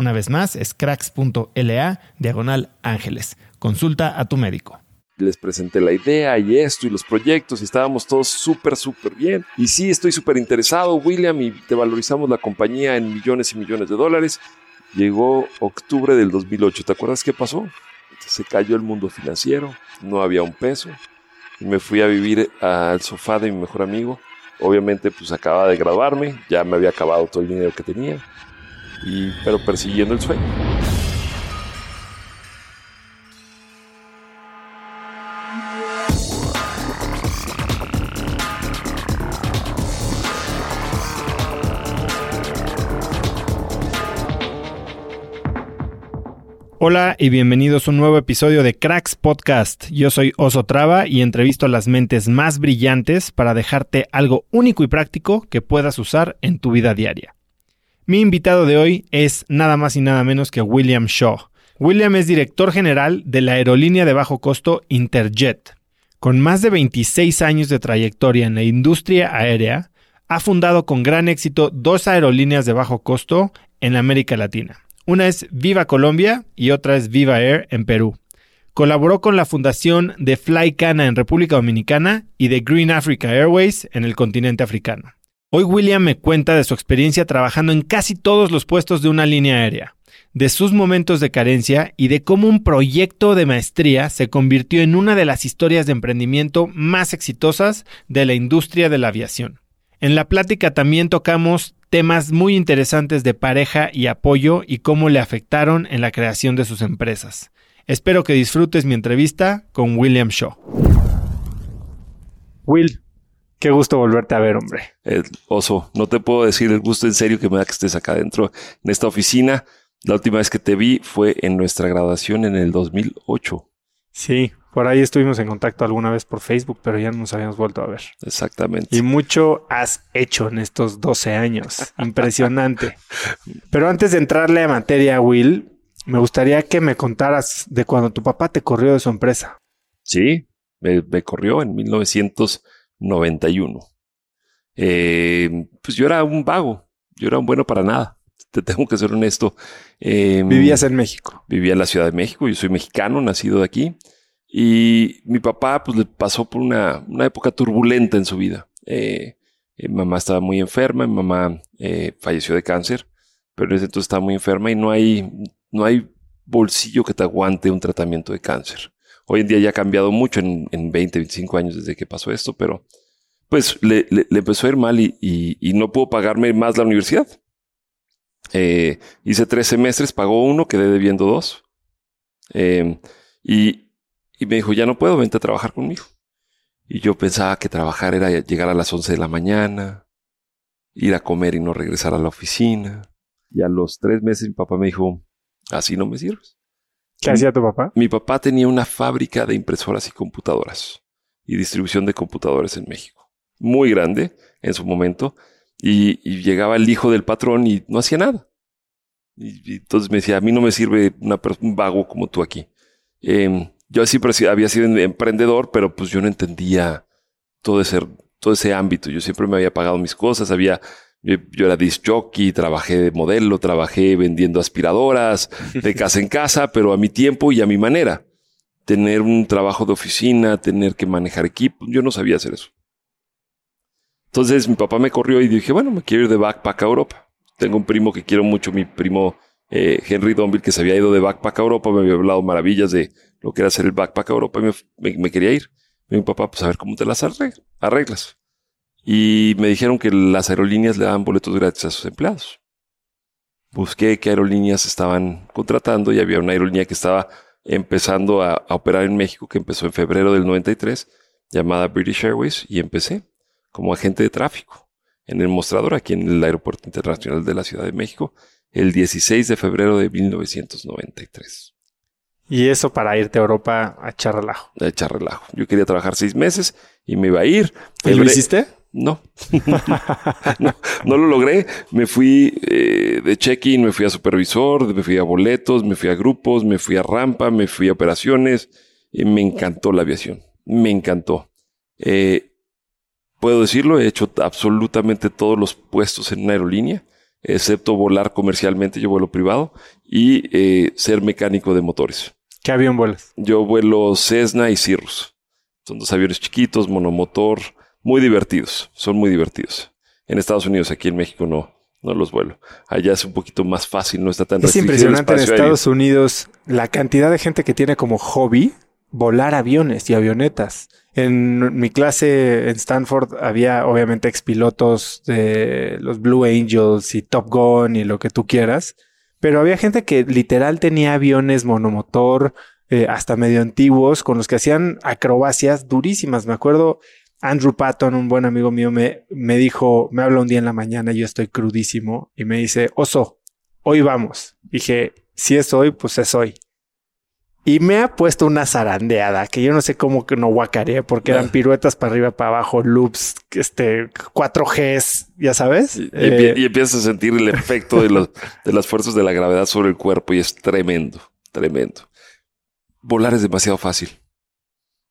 Una vez más, es cracks.la diagonal ángeles. Consulta a tu médico les presenté la idea y esto y los proyectos y estábamos todos súper, súper bien. Y sí, estoy súper interesado, William, y te valorizamos la compañía en millones y millones de dólares. Llegó octubre del 2008, ¿te acuerdas qué pasó? se cayó el mundo financiero, no había un peso, y me fui a vivir al sofá de mi mejor amigo. Obviamente, pues acababa de graduarme, ya me había acabado todo el dinero que tenía, y, pero persiguiendo el sueño. Hola y bienvenidos a un nuevo episodio de Cracks Podcast. Yo soy Oso Traba y entrevisto a las mentes más brillantes para dejarte algo único y práctico que puedas usar en tu vida diaria. Mi invitado de hoy es nada más y nada menos que William Shaw. William es director general de la aerolínea de bajo costo Interjet. Con más de 26 años de trayectoria en la industria aérea, ha fundado con gran éxito dos aerolíneas de bajo costo en América Latina una es Viva Colombia y otra es Viva Air en Perú. Colaboró con la fundación de Flycana en República Dominicana y de Green Africa Airways en el continente africano. Hoy William me cuenta de su experiencia trabajando en casi todos los puestos de una línea aérea, de sus momentos de carencia y de cómo un proyecto de maestría se convirtió en una de las historias de emprendimiento más exitosas de la industria de la aviación. En la plática también tocamos temas muy interesantes de pareja y apoyo y cómo le afectaron en la creación de sus empresas. Espero que disfrutes mi entrevista con William Shaw. Will, qué gusto volverte a ver, hombre. oso, no te puedo decir el gusto en serio que me da que estés acá adentro en esta oficina. La última vez que te vi fue en nuestra graduación en el 2008. Sí, por ahí estuvimos en contacto alguna vez por Facebook, pero ya no nos habíamos vuelto a ver. Exactamente. Y mucho has hecho en estos 12 años. Impresionante. Pero antes de entrarle a materia, Will, me gustaría que me contaras de cuando tu papá te corrió de su empresa. Sí, me, corrió en 1991. Eh, pues yo era un vago, yo era un bueno para nada. Te tengo que ser honesto. Em, Vivías en México. Vivía en la Ciudad de México. Yo soy mexicano, nacido de aquí. Y mi papá, pues le pasó por una, una época turbulenta en su vida. Eh, mi mamá estaba muy enferma, mi mamá eh, falleció de cáncer, pero en ese entonces estaba muy enferma y no hay, no hay bolsillo que te aguante un tratamiento de cáncer. Hoy en día ya ha cambiado mucho en, en 20, 25 años desde que pasó esto, pero pues le, empezó a ir mal y, no pudo pagarme más la universidad. Eh, hice tres semestres, pagó uno, quedé debiendo dos. Eh, y, y me dijo, ya no puedo, vente a trabajar conmigo. Y yo pensaba que trabajar era llegar a las 11 de la mañana, ir a comer y no regresar a la oficina. Y a los tres meses mi papá me dijo, así no me sirves. ¿Qué hacía tu papá? Mi papá tenía una fábrica de impresoras y computadoras y distribución de computadores en México. Muy grande en su momento. Y, llegaba el hijo del patrón y no hacía nada. Y, entonces me decía, a mí no me sirve un vago como tú aquí. Em, yo siempre había sido emprendedor, pero pues yo no entendía todo ese, todo ese ámbito. Yo siempre me había pagado mis cosas, había yo, era disc jockey, trabajé de modelo, trabajé vendiendo aspiradoras de casa en casa, pero a mi tiempo y a mi manera. Tener un trabajo de oficina, tener que manejar equipo, yo no sabía hacer eso. Entonces mi papá me corrió y dije, bueno, me quiero ir de backpack a Europa. Tengo un primo que quiero mucho, mi primo eh, Henry Donville, que se había ido de backpack a Europa, me había hablado maravillas de lo que era hacer el backpack a Europa y me, quería ir. mi papá, pues a ver cómo te las arreglas y me dijeron que las aerolíneas le daban boletos gratis a sus empleados. Busqué qué aerolíneas estaban contratando y había una aerolínea que estaba empezando a, operar en México, que empezó en febrero del 93, llamada British Airways, y empecé como agente de tráfico en el mostrador aquí en el Aeropuerto Internacional de la Ciudad de México el 16 de febrero de 1993. Y eso para irte a Europa a echar relajo. A echar relajo. Yo quería trabajar seis meses y me iba a ir. ¿Y lo hiciste? No. no, lo logré. Me fui eh, de check-in, me fui a supervisor, me fui a boletos, me fui a grupos, me fui a rampa, me fui a operaciones. Y me encantó la aviación. Me encantó. Eh, puedo decirlo, he hecho absolutamente todos los puestos en una aerolínea, excepto volar comercialmente, yo vuelo privado, y eh, ser mecánico de motores. ¿Qué avión vuelas? Yo vuelo Cessna y Cirrus. Son dos aviones chiquitos, monomotor, muy divertidos, son muy divertidos. En Estados Unidos, aquí en México no, no los vuelo. Allá es un poquito más fácil, no está tan Es impresionante en Estados Unidos la cantidad de gente que tiene como hobby volar aviones y avionetas. En mi clase en Stanford había obviamente expilotos de los Blue Angels y Top Gun y lo que tú quieras, pero había gente que literal tenía aviones monomotor, eh, hasta medio antiguos, con los que hacían acrobacias durísimas. Me acuerdo Andrew Patton, un buen amigo mío, me, me dijo, me habla un día en la mañana, yo estoy crudísimo, y me dice, oso, hoy vamos. Dije, si es hoy, pues es hoy. Y me ha puesto una zarandeada que yo no sé cómo que no guacaré porque eran piruetas para arriba, para abajo, loops, este, 4Gs, ya sabes. Y, eh, empiezas a sentir el efecto de, los, de las fuerzas de la gravedad sobre el cuerpo y es tremendo, tremendo. Volar es demasiado fácil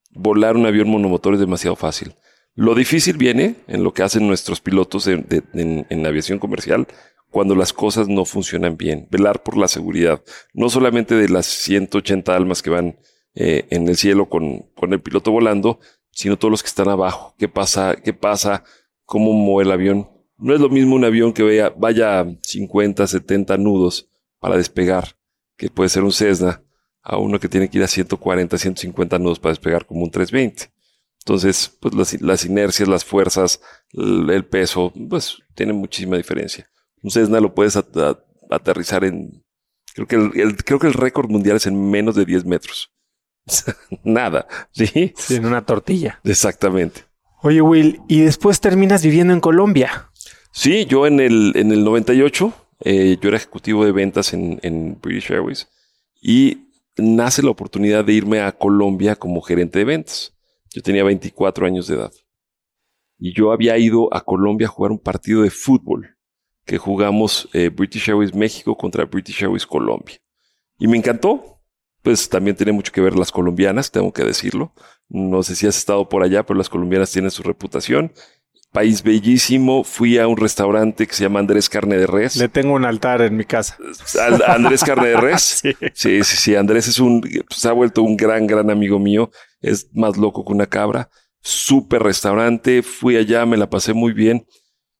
volar un avión monomotor es demasiado fácil. Lo difícil viene en lo que hacen nuestros pilotos en, aviación comercial cuando las cosas no funcionan bien. Velar por la seguridad, no solamente de las 180 almas que van eh, en el cielo con, con, el piloto volando, sino todos los que están abajo. ¿Qué pasa? ¿Qué pasa? ¿Cómo mueve el avión? No es lo mismo un avión que vaya, vaya 50, 70 nudos para despegar, que puede ser un Cessna, a uno que tiene que ir a 140, 150 nudos para despegar como un 320. Entonces, pues las, inercias, las fuerzas, el, peso, pues tienen muchísima diferencia. Un Cessna lo puedes aterrizar en, creo que el, creo que el récord mundial es en menos de 10 metros. Nada, ¿sí? Sí, en una tortilla. Exactamente. Oye, Will, ¿y después terminas viviendo en Colombia? Sí, yo en el, en el 98, eh, yo era ejecutivo de ventas en, en British Airways y nace la oportunidad de irme a Colombia como gerente de ventas. Yo tenía 24 años de edad. Y yo había ido a Colombia a jugar un partido de fútbol que jugamos eh, British Airways México contra British Airways Colombia. Y me encantó. Pues también tiene mucho que ver las colombianas, tengo que decirlo. No sé si has estado por allá, pero las colombianas tienen su reputación país bellísimo. Fui a un restaurante que se llama Andrés Carne de Res. Le tengo un altar en mi casa. Andrés Carne de Res. sí. sí. sí, Andrés es un, se ha vuelto un gran, gran amigo mío. Es más loco que una cabra. Súper restaurante. Fui allá, me la pasé muy bien.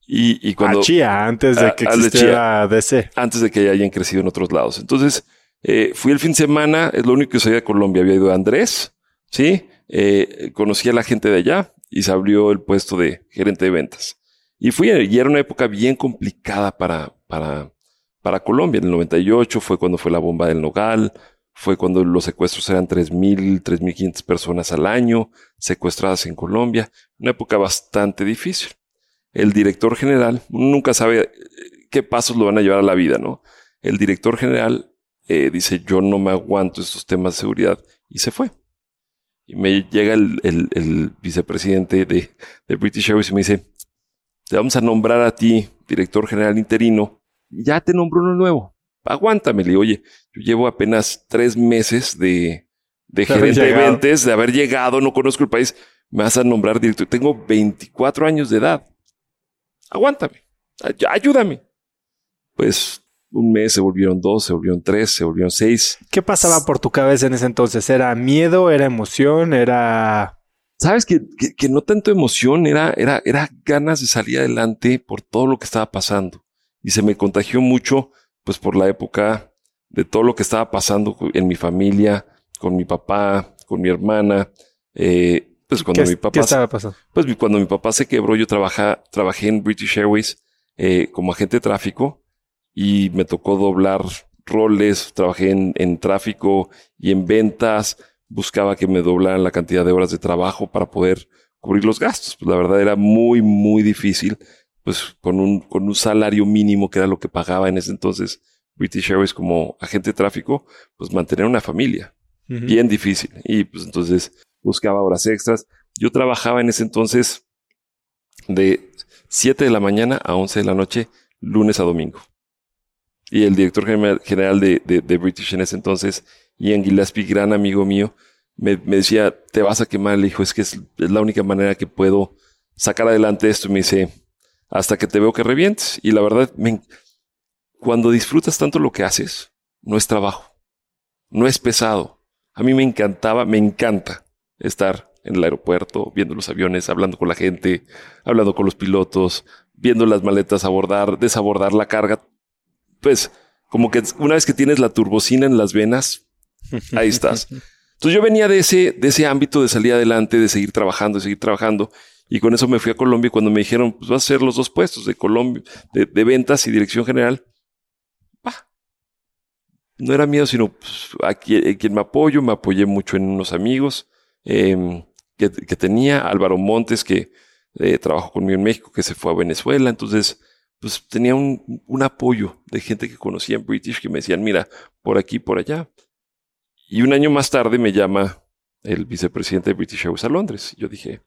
Y, y cuando. A Chía, antes de que existiera DC. Antes de que hayan crecido en otros lados. Entonces, eh, fui el fin de semana. Es lo único que sabía de Colombia. Había ido a Andrés, Sí, eh, conocí a la gente de allá y se abrió el puesto de gerente de ventas. Y fui, y era una época bien complicada para, para, para Colombia. En el 98 fue cuando fue la bomba del Nogal, fue cuando los secuestros eran 3.000, 3.500 personas al año secuestradas en Colombia. Una época bastante difícil. El director general, nunca sabe eh, qué pasos lo van a llevar a la vida, ¿no? El director general eh, dice, yo no me aguanto estos temas de seguridad y se fue. Y me llega el, vicepresidente de, de, British Airways y me dice, te vamos a nombrar a ti director general interino. Ya te nombró uno nuevo. Aguántame. Le digo, oye, yo llevo apenas tres meses de, de gerente de ventas, de haber llegado, no conozco el país. Me vas a nombrar director. Tengo 24 años de edad. Aguántame. Ayúdame. Pues un mes se volvieron dos, se volvieron tres, se volvieron seis. ¿Qué pasaba por tu cabeza en ese entonces? ¿Era miedo? ¿Era emoción? ¿Era...? Sabes que, que, no tanto emoción, era, era, era ganas de salir adelante por todo lo que estaba pasando. Y se me contagió mucho, pues por la época de todo lo que estaba pasando en mi familia, con mi papá, con mi hermana. Eh, pues cuando mi papá... ¿Qué estaba pasando? Pues cuando mi papá se quebró, yo trabaja, trabajé en British Airways eh, como agente de tráfico y me tocó doblar roles, trabajé en, en tráfico y en ventas, buscaba que me doblaran la cantidad de horas de trabajo para poder cubrir los gastos. Pues la verdad era muy, muy difícil, pues con un, con un salario mínimo que era lo que pagaba en ese entonces British Airways como agente de tráfico, pues mantener una familia. Bien difícil. Y pues entonces buscaba horas extras. Yo trabajaba en ese entonces de 7 de la mañana a 11 de la noche, lunes a domingo y el director general de, de, British en ese entonces, Ian Gillespie, gran amigo mío, me, me, decía, te vas a quemar, le dijo, es que es, la única manera que puedo sacar adelante esto. Y me dice, hasta que te veo que revientes. Y la verdad, cuando disfrutas tanto lo que haces, no es trabajo, no es pesado. A mí me encantaba, me encanta estar en el aeropuerto, viendo los aviones, hablando con la gente, hablando con los pilotos, viendo las maletas abordar, desabordar la carga pues como que una vez que tienes la turbocina en las venas, ahí estás. Entonces yo venía de ese, de ese ámbito de salir adelante, de seguir trabajando, de seguir trabajando. Y con eso me fui a Colombia y cuando me dijeron, pues vas a hacer los dos puestos de Colombia, de, ventas y dirección general. No era miedo, sino pues, eh, quien me apoyo, me apoyé mucho en unos amigos em, que, tenía, Álvaro Montes, que eh, trabajó conmigo en México, que se fue a Venezuela. Entonces, pues tenía un, un, apoyo de gente que conocía en British que me decían, mira, por aquí, por allá. Y un año más tarde me llama el vicepresidente de British Airways a Londres. Yo dije,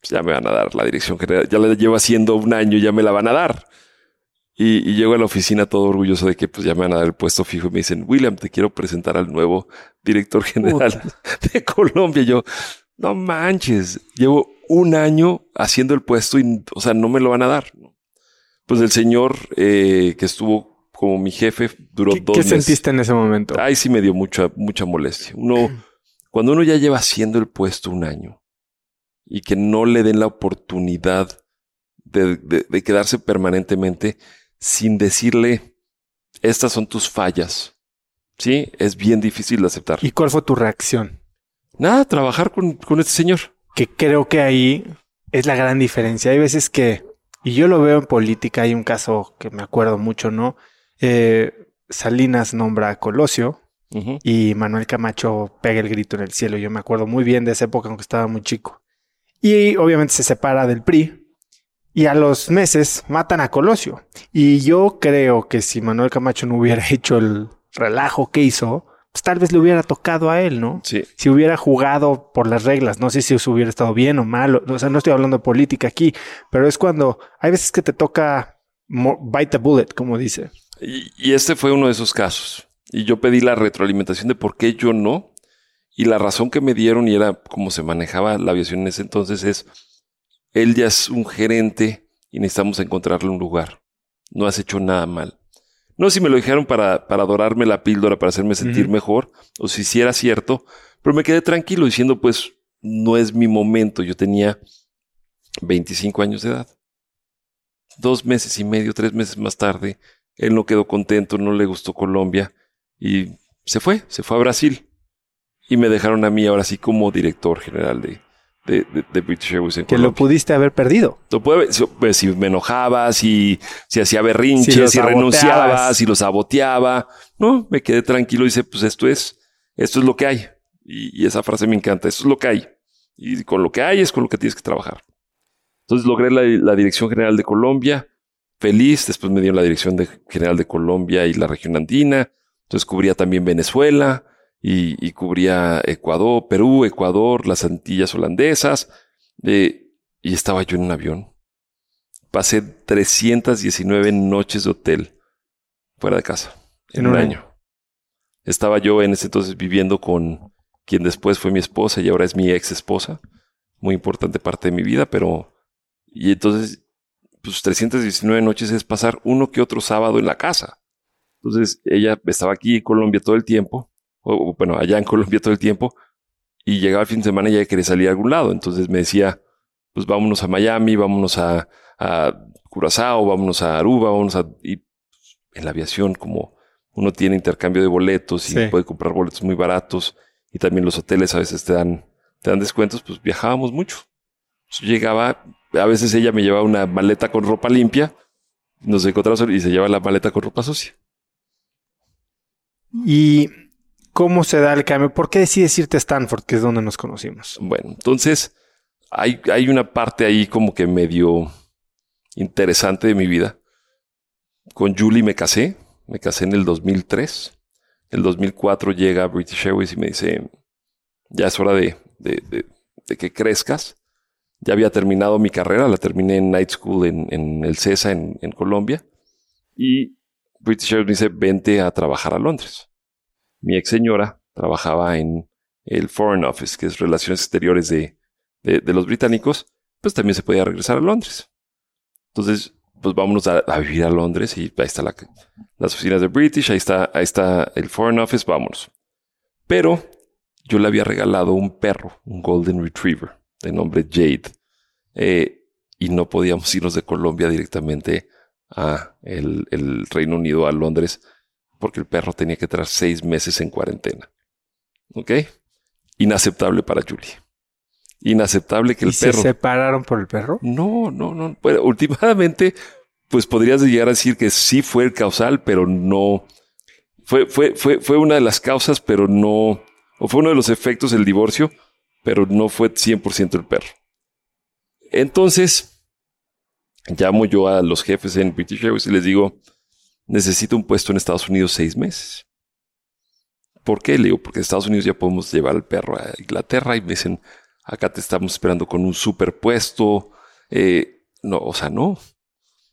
pues ya me van a dar la dirección general, ya la llevo haciendo un año, ya me la van a dar. Y, y, llego a la oficina todo orgulloso de que pues ya me van a dar el puesto fijo y me dicen, William, te quiero presentar al nuevo director general de Colombia. yo, no manches, llevo un año haciendo el puesto y, o sea, no me lo van a dar pues el señor eh, que estuvo como mi jefe duró dos meses. ¿Qué sentiste en ese momento? Ay, sí me dio mucha, mucha molestia. Uno, cuando uno ya lleva haciendo el puesto un año y que no le den la oportunidad de, de quedarse permanentemente sin decirle, estas son tus fallas. Sí, es bien difícil de aceptar. ¿Y cuál fue tu reacción? Nada, trabajar con, con este señor. Que creo que ahí es la gran diferencia. Hay veces que y yo lo veo en política, hay un caso que me acuerdo mucho, ¿no? Eh, Salinas nombra a Colosio y Manuel Camacho pega el grito en el cielo. Yo me acuerdo muy bien de esa época, aunque estaba muy chico. Y obviamente se separa del PRI y a los meses matan a Colosio. Y yo creo que si Manuel Camacho no hubiera hecho el relajo que hizo, pues tal vez le hubiera tocado a él, ¿no? Sí. Si hubiera jugado por las reglas, no sé si eso hubiera estado bien o mal, o sea, no estoy hablando de política aquí, pero es cuando hay veces que te toca bite the bullet, como dice. Y, este fue uno de esos casos. Y yo pedí la retroalimentación de por qué yo no. Y la razón que me dieron, y era cómo se manejaba la aviación en ese entonces, es, él ya es un gerente y necesitamos encontrarle un lugar. No has hecho nada mal. No sé si me lo dijeron para, para adorarme la píldora, para hacerme sentir mejor, o si sí era cierto, pero me quedé tranquilo diciendo, pues, no es mi momento. Yo tenía 25 años de edad. Dos meses y medio, tres meses más tarde, él no quedó contento, no le gustó Colombia y se fue, se fue a Brasil. y me dejaron a mí ahora sí como director general de, de, de, British Airways en Que lo pudiste haber perdido. Pues, si me enojaba, si, si hacía berrinches, si, renunciaba, si lo saboteaba. No, me quedé tranquilo y dice, pues esto es, esto es lo que hay. Y, esa frase me encanta, esto es lo que hay. Y con lo que hay es con lo que tienes que trabajar. Entonces logré la, Dirección General de Colombia, feliz. Después me dio la Dirección General de Colombia y la región andina. Entonces cubría también Venezuela y, cubría Ecuador, Perú, Ecuador, las Antillas holandesas. Eh, y estaba yo en un avión. Pasé 319 noches de hotel fuera de casa en, un, año. Estaba yo en ese entonces viviendo con quien después fue mi esposa y ahora es mi ex esposa. Muy importante parte de mi vida, pero... Y entonces, pues 319 noches es pasar uno que otro sábado en la casa. Entonces, ella estaba aquí en Colombia todo el tiempo o, bueno, allá en Colombia todo el tiempo, y llegaba el fin de semana y ya quería salir a algún lado. Entonces me decía, pues vámonos a Miami, vámonos a, a Curazao, vámonos a Aruba, vámonos a... Y en la aviación, como uno tiene intercambio de boletos y puede comprar boletos muy baratos, y también los hoteles a veces te dan, te dan descuentos, pues viajábamos mucho. Yo llegaba, a veces ella me llevaba una maleta con ropa limpia, nos encontramos y se lleva la maleta con ropa sucia. Y ¿Cómo se da el cambio? ¿Por qué decides irte a Stanford, que es donde nos conocimos? Bueno, entonces hay, hay una parte ahí como que medio interesante de mi vida. Con Julie me casé, me casé en el 2003. En el 2004 llega British Airways y me dice, ya es hora de, de, que crezcas. Ya había terminado mi carrera, la terminé en Night School en, en el CESA en, en Colombia. Y British Airways me dice, vente a trabajar a Londres mi ex señora trabajaba en el Foreign Office, que es Relaciones Exteriores de, de, los británicos, pues también se podía regresar a Londres. Entonces, pues vámonos a, vivir a Londres y ahí está la, las oficinas de British, ahí está, el Foreign Office, vámonos. Pero yo le había regalado un perro, un Golden Retriever, de nombre Jade, eh, y no podíamos irnos de Colombia directamente a el Reino Unido, a Londres, porque el perro tenía que estar seis meses en cuarentena. ¿Ok? Inaceptable para Julie. Inaceptable que el perro. ¿Se separaron por el perro? No, no, no. Bueno, últimamente, pues podrías llegar a decir que sí fue el causal, pero no. Fue, fue, fue, fue una de las causas, pero no. O fue uno de los efectos del divorcio, pero no fue 100% el perro. Entonces, llamo yo a los jefes en British Airways y les digo, necesito un puesto en Estados Unidos seis meses. ¿Por qué? Le digo, porque en Estados Unidos ya podemos llevar al perro a Inglaterra y me dicen, acá te estamos esperando con un superpuesto. Eh, no, o sea, no.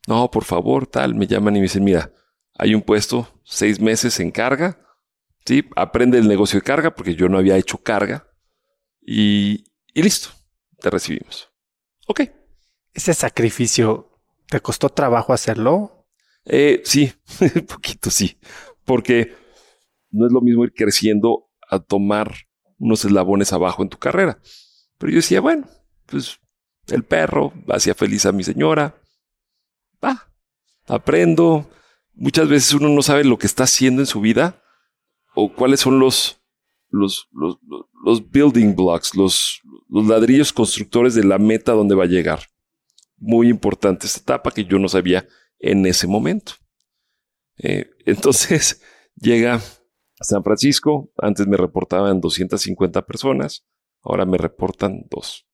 No, por favor, tal. Me llaman y me dicen, mira, hay un puesto, seis meses en carga. Sí, aprende el negocio de carga porque yo no había hecho carga. Y, y listo, te recibimos. Ok. Ese sacrificio, ¿te costó trabajo hacerlo? Eh, sí, un poquito sí, porque no es lo mismo ir creciendo a tomar unos eslabones abajo en tu carrera. Pero yo decía, bueno, pues el perro hacía feliz a mi señora. Va, aprendo. Muchas veces uno no sabe lo que está haciendo en su vida o cuáles son los, los, los, los building blocks, los, los ladrillos constructores de la meta donde va a llegar. Muy importante esta etapa que yo no sabía en ese momento. Eh, entonces llega a San Francisco, antes me reportaban 250 personas, ahora me reportan dos.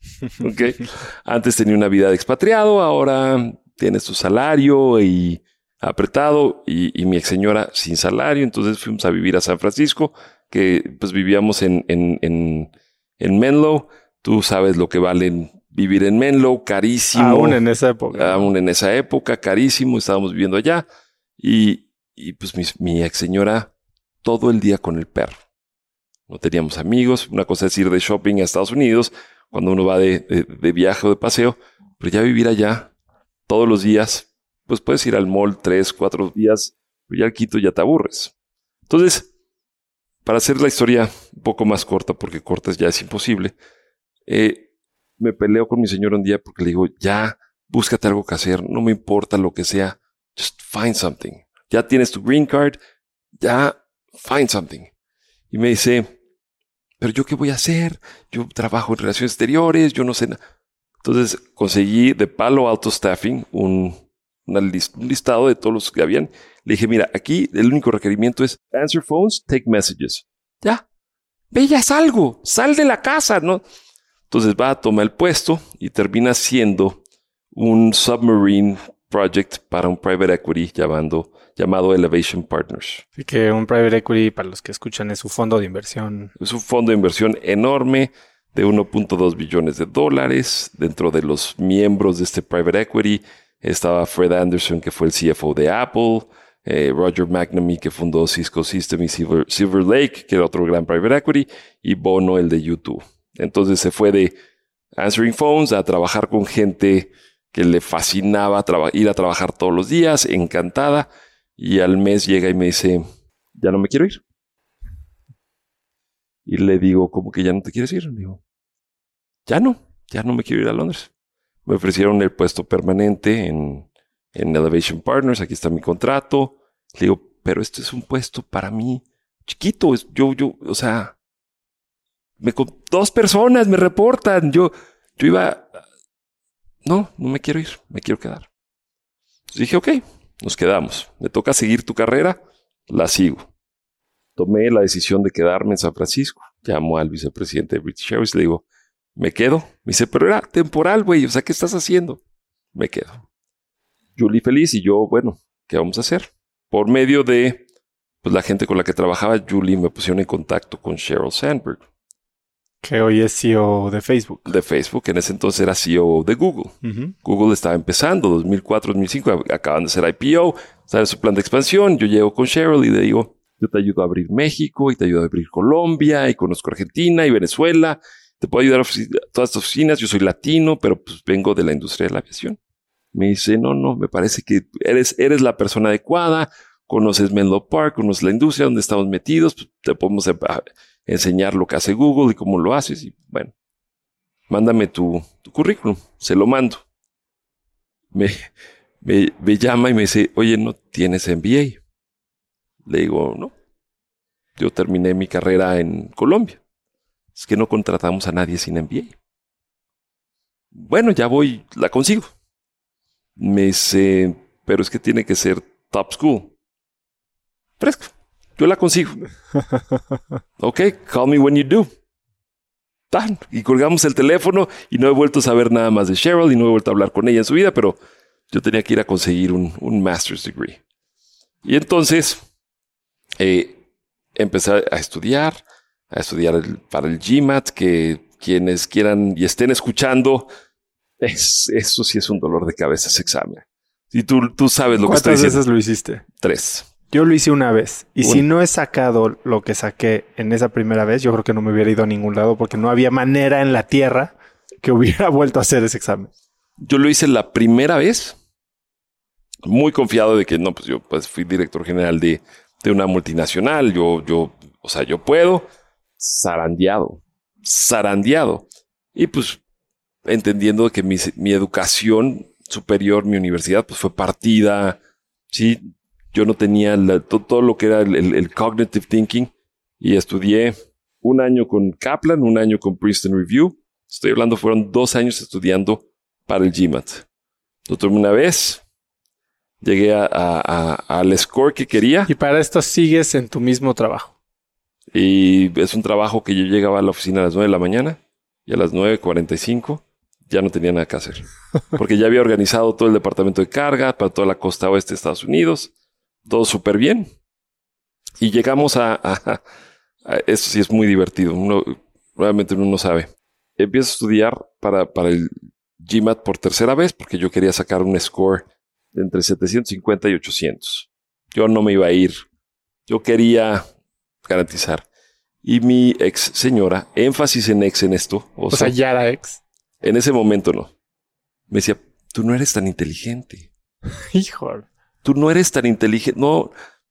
Okay. Antes tenía una vida de expatriado, ahora tiene su salario y apretado y, mi ex señora sin salario. Entonces fuimos a vivir a San Francisco, que pues vivíamos en, en, en, en Menlo. Tú sabes lo que valen vivir en Menlo, carísimo. Aún en esa época. Aún en esa época, carísimo, estábamos viviendo allá. Y, y pues mi, ex señora todo el día con el perro. No teníamos amigos. Una cosa es ir de shopping a Estados Unidos, cuando uno va de, de, viaje o de paseo, pero ya vivir allá todos los días, pues puedes ir al mall tres, cuatro días, pero ya al Quito ya te aburres. Entonces, para hacer la historia un poco más corta, porque corta ya es imposible, eh, me peleo con mi señor un día porque le digo, ya, búscate algo que hacer, no me importa lo que sea, just find something. Ya tienes tu green card, ya, find something. Y me dice, pero yo qué voy a hacer? Yo trabajo en relaciones exteriores, yo no sé nada. Entonces conseguí de Palo Alto Staffing un, un listado de todos los que habían. Le dije, mira, aquí el único requerimiento es answer phones, take messages. Ya, ve ya salgo, sal de la casa, ¿no? Entonces va a tomar el puesto y termina siendo un submarine project para un private equity llamando, llamado Elevation Partners. Así que un private equity, para los que escuchan, es un fondo de inversión. Es un fondo de inversión enorme de 1.2 billones de dólares. Dentro de los miembros de este private equity estaba Fred Anderson, que fue el CFO de Apple, eh, Roger McNamee, que fundó Cisco System y Silver, Lake, que era otro gran private equity, y Bono, el de YouTube. Entonces se fue de answering phones a trabajar con gente que le fascinaba ir a trabajar todos los días, encantada, y al mes llega y me dice, ya no me quiero ir. Y le digo, ¿cómo que ya no te quieres ir? Le digo, ya no, ya no me quiero ir a Londres. Me ofrecieron el puesto permanente en, en Elevation Partners, aquí está mi contrato. Le digo, pero este es un puesto para mí chiquito. Yo, yo, o sea, me, dos personas me reportan. Yo, yo iba, no, no me quiero ir, me quiero quedar. dije, ok, nos quedamos. Me toca seguir tu carrera, la sigo tomé la decisión de quedarme en San Francisco. Llamo al vicepresidente de British Airways le digo, me quedo. Me dice, pero era temporal, güey. O sea, ¿qué estás haciendo? Me quedo. Julie feliz y yo, bueno, ¿qué vamos a hacer? Por medio de pues, la gente con la que trabajaba, Julie me pusieron en contacto con Sheryl Sandberg. Que hoy es CEO de Facebook. De Facebook, en ese entonces era CEO de Google. Google estaba empezando, 2004, 2005, acaban de ser IPO, sale su plan de expansión. Yo llego con Sheryl y le digo, yo te ayudo a abrir México y te ayudo a abrir Colombia y conozco Argentina y Venezuela. Te puedo ayudar a todas estas oficinas. Yo soy latino, pero pues vengo de la industria de la aviación. Me dice, no, no, me parece que eres, eres la persona adecuada. Conoces Menlo Park, conoces la industria donde estamos metidos. Pues, te podemos enseñar lo que hace Google y cómo lo haces. Y bueno, mándame tu, currículum. Se lo mando. Me, me, me llama y me dice, oye, no tienes MBA. Le digo, no. Yo terminé mi carrera en Colombia. Es que no contratamos a nadie sin MBA. Bueno, ya voy, la consigo. Me dice, pero es que tiene que ser top school. Fresco. Yo la consigo. ok, call me when you do. Tan. Y colgamos el teléfono y no he vuelto a saber nada más de Cheryl y no he vuelto a hablar con ella en su vida, pero yo tenía que ir a conseguir un, un master's degree. Y entonces eh, empecé a estudiar, a estudiar para el GMAT, que quienes quieran y estén escuchando, es, eso sí es un dolor de cabeza ese examen. Y tú, tú sabes lo que estoy diciendo. ¿Cuántas veces lo hiciste? Tres. Yo lo hice una vez. Y si no he sacado lo que saqué en esa primera vez, yo creo que no me hubiera ido a ningún lado porque no había manera en la tierra que hubiera vuelto a hacer ese examen. Yo lo hice la primera vez, muy confiado de que no, pues yo pues fui director general de de una multinacional, yo, yo, o sea, yo puedo, zarandeado, zarandeado. Y pues entendiendo que mi, mi educación superior, mi universidad, pues fue partida, sí, yo no tenía todo, lo que era el, cognitive thinking y estudié un año con Kaplan, un año con Princeton Review. Estoy hablando, fueron dos años estudiando para el GMAT. Lo tomé una vez, llegué a, al score que quería. Y para esto sigues en tu mismo trabajo. Y es un trabajo que yo llegaba a la oficina a las 9 de la mañana y a las 9.45 ya no tenía nada que hacer. Porque ya había organizado todo el departamento de carga para toda la costa oeste de Estados Unidos. Todo súper bien. Y llegamos a, a, Esto sí es muy divertido. Uno, nuevamente uno no sabe. Empiezo a estudiar para, para el GMAT por tercera vez porque yo quería sacar un score entre 750 y 800. Yo no me iba a ir. Yo quería garantizar. Y mi ex señora, énfasis en ex en esto. O, sea, ya era ex. En ese momento no. Me decía, tú no eres tan inteligente. Hijo. Tú no eres tan inteligente. No,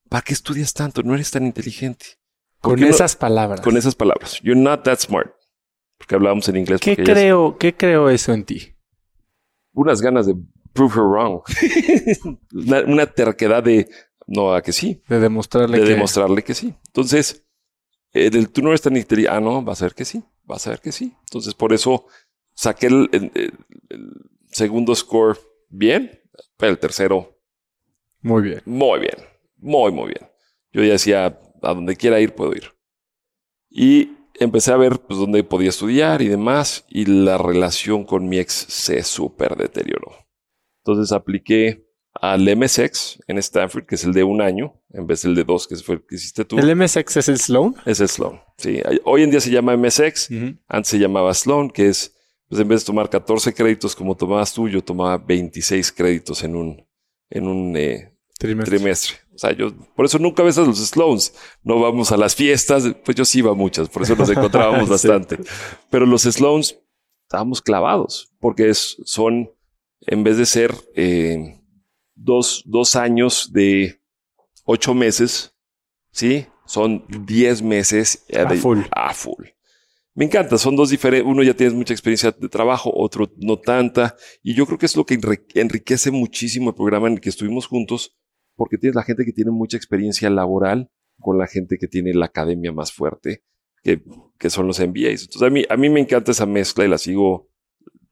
¿para qué estudias tanto? No eres tan inteligente. Con esas palabras. Con esas palabras. You're not that smart. Porque hablábamos en inglés. ¿Qué creo, ¿Qué creo eso en ti? Unas ganas de prove her wrong. una, terquedad de no a que sí. De demostrarle de demostrarle que sí. Entonces, en el tú no eres tan inteligente. Ah, no, vas a ver que sí, vas a ver que sí. Entonces, por eso saqué el, el- el segundo score bien, pero el tercero Muy bien. muy bien, muy, muy bien. Yo ya decía, a donde quiera ir, puedo ir. Y empecé a ver pues, dónde podía estudiar y demás, y la relación con mi ex se súper deterioró. Entonces apliqué al MSX en Stanford, que es el de un año, en vez del de dos, que fue el que hiciste tú. ¿El MSX es el Sloan? Es el Sloan. Sí, hoy en día se llama MSX, antes se llamaba Sloan, que es, pues en vez de tomar 14 créditos como tomabas tú, yo tomaba 26 créditos en un, en un eh, Trimestre. trimestre. O sea, yo, por eso nunca ves a los Sloans. No vamos a las fiestas. Pues yo sí iba a muchas, por eso nos encontrábamos Sí. bastante. Pero los Sloans estábamos clavados, porque es, son, en vez de ser eh, dos, dos años de ocho meses, ¿sí? Son diez meses eh, A de- full. A full. Me encanta, son dos diferentes. Uno ya tienes mucha experiencia de trabajo, otro no tanta. Y yo creo que es lo que enri- enriquece muchísimo el programa en el que estuvimos juntos, porque tienes la gente que tiene mucha experiencia laboral con la gente que tiene la academia más fuerte, que, que son los MBAs. Entonces a mí, a mí me encanta esa mezcla y la sigo,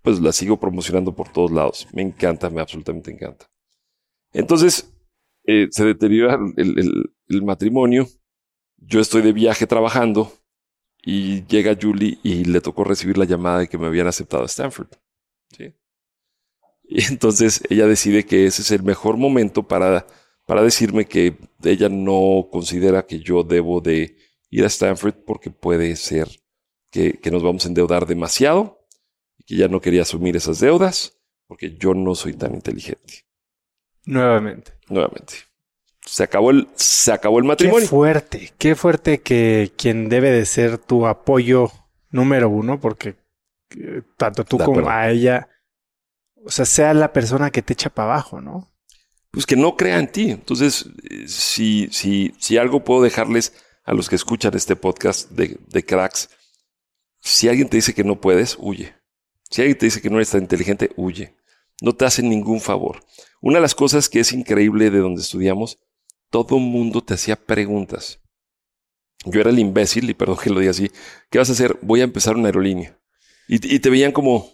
pues la sigo promocionando por todos lados. Me encanta, me absolutamente encanta. Entonces, eh, se deteriora el- el matrimonio. Yo estoy de viaje trabajando y llega Julie y le tocó recibir la llamada de que me habían aceptado a Stanford. ¿sí? Y entonces ella decide que ese es el mejor momento para, para decirme que ella no considera que yo debo de ir a Stanford porque puede ser que, que nos vamos a endeudar demasiado y que ella no quería asumir esas deudas porque yo no soy tan inteligente. Nuevamente. Nuevamente. Se acabó el, se acabó el Qué matrimonio. fuerte, qué fuerte que quien debe de ser tu apoyo número uno, porque eh, tanto tú como a ella, o sea, sea la persona que te echa para abajo, ¿no? pues que no crea en ti. Entonces, eh, si, si, si algo puedo dejarles a los que escuchan este podcast de, de cracks, si alguien te dice que no puedes, huye. Si alguien te dice que no eres tan inteligente, huye. No te hacen ningún favor. Una de las cosas que es increíble de donde estudiamos, todo mundo te hacía preguntas. Yo era el imbécil, y perdón que lo diga así, ¿qué vas a hacer? Voy a empezar una aerolínea. Y, y te veían como,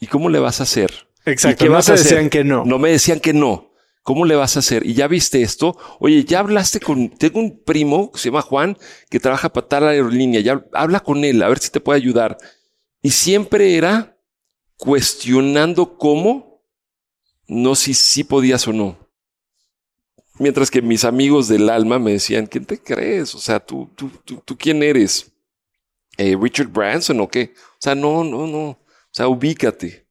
¿y cómo le vas a hacer? Exacto. qué no vas te a hacer? decían que no. No me decían que no. ¿Cómo le vas a hacer? Y ya viste esto. Oye, ya hablaste con. Tengo un primo que se llama Juan que trabaja para tal aerolínea. Ya habla con él a ver si te puede ayudar. Y siempre era cuestionando cómo, no si sí podías o no. Mientras que mis amigos del alma me decían, ¿quién te crees? O sea, tú, tú, tú, tú quién eres? Eh, Richard Branson o qué? O sea, no, no, no. O sea, ubícate.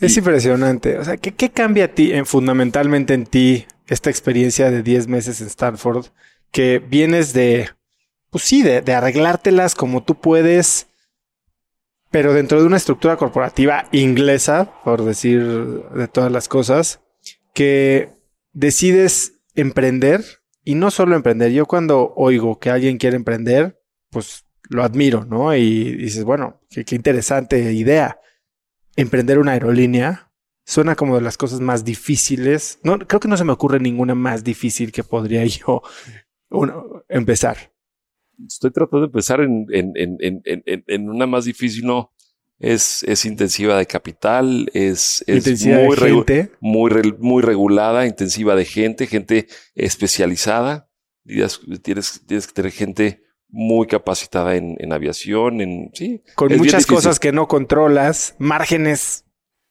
Es Y- impresionante. O sea, ¿qué, qué cambia a ti, en, fundamentalmente en ti, esta experiencia de 10 meses en Stanford? Que vienes de, pues sí, de, de arreglártelas como tú puedes, pero dentro de una estructura corporativa inglesa, por decir de todas las cosas, que decides emprender y no solo emprender. Yo cuando oigo que alguien quiere emprender, pues lo admiro, ¿no? Y dices, bueno, qué, interesante idea emprender una aerolínea suena como de las cosas más difíciles. No, creo que no se me ocurre ninguna más difícil que podría yo uno, empezar. estoy tratando de en, en, en, en, en una más difícil, no. Es, es intensiva de capital, es, es muy, de regu- muy, re- muy regulada, intensiva de gente, gente especializada. Tienes, tienes que tener gente muy capacitada en, en aviación, en sí, Con muchas cosas que no controlas, márgenes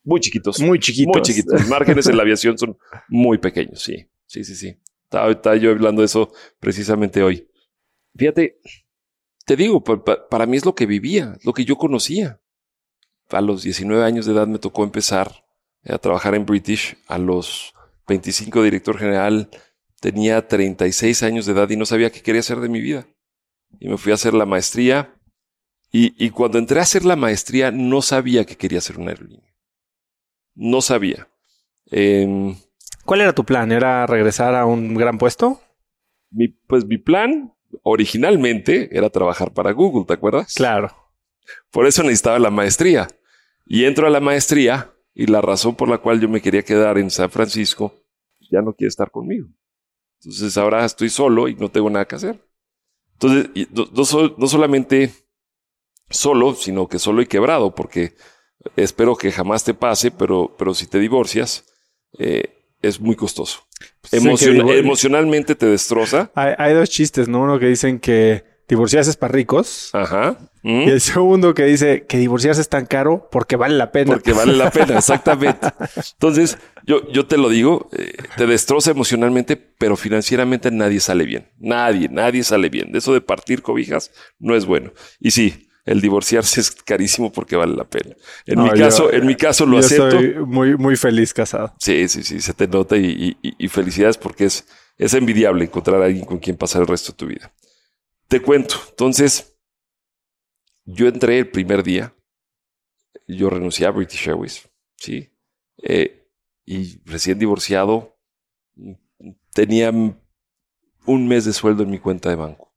muy chiquitos. muy chiquitos. Muy chiquitos. Los márgenes en la aviación son muy pequeños, sí. Sí, sí, sí. Estaba, estaba yo hablando de eso precisamente hoy. Fíjate, te digo, pa- pa- para mí es lo que vivía, lo que yo conocía. A los 19 años de edad me tocó empezar a trabajar en British. A los 25 director general tenía 36 años de edad y no sabía qué quería hacer de mi vida. Y me fui a hacer la maestría. Y, y cuando entré a hacer la maestría no sabía que quería hacer una aerolínea. No sabía. Em, ¿Cuál era tu plan? ¿Era regresar a un gran puesto? mi, pues mi plan originalmente era trabajar para Google, ¿te acuerdas? Claro. Por eso necesitaba la maestría. Y entro a la maestría y la razón por la cual yo me quería quedar en San Francisco ya no quiere estar conmigo. Entonces ahora estoy solo y no tengo nada que hacer. Entonces, no, no sol- no solamente solo, sino que solo y quebrado, porque espero que jamás te pase, pero, pero si te divorcias, eh, es muy costoso. Divor- emocionalmente te destroza. Hay, hay dos chistes, ¿no? Uno que dicen que divorciarse es para ricos. Ajá. ¿Mm? Y el segundo que dice que divorciarse es tan caro porque vale la pena. Porque vale la pena, exactamente. Entonces, yo, yo te lo digo, eh, te destroza emocionalmente, pero financieramente nadie sale bien. Nadie, nadie sale bien. De eso de partir cobijas no es bueno. Y sí, el divorciarse es carísimo porque vale la pena. En No, mi yo- caso, en mi caso lo Yo acepto. estoy muy, muy feliz casado. Sí, sí, sí, se te nota y, y- y felicidades porque es, es envidiable encontrar a alguien con quien pasar el resto de tu vida. Te cuento, entonces, yo entré el primer día, yo renuncié a British Airways, ¿sí? Eh, y recién divorciado, tenía un mes de sueldo en mi cuenta de banco.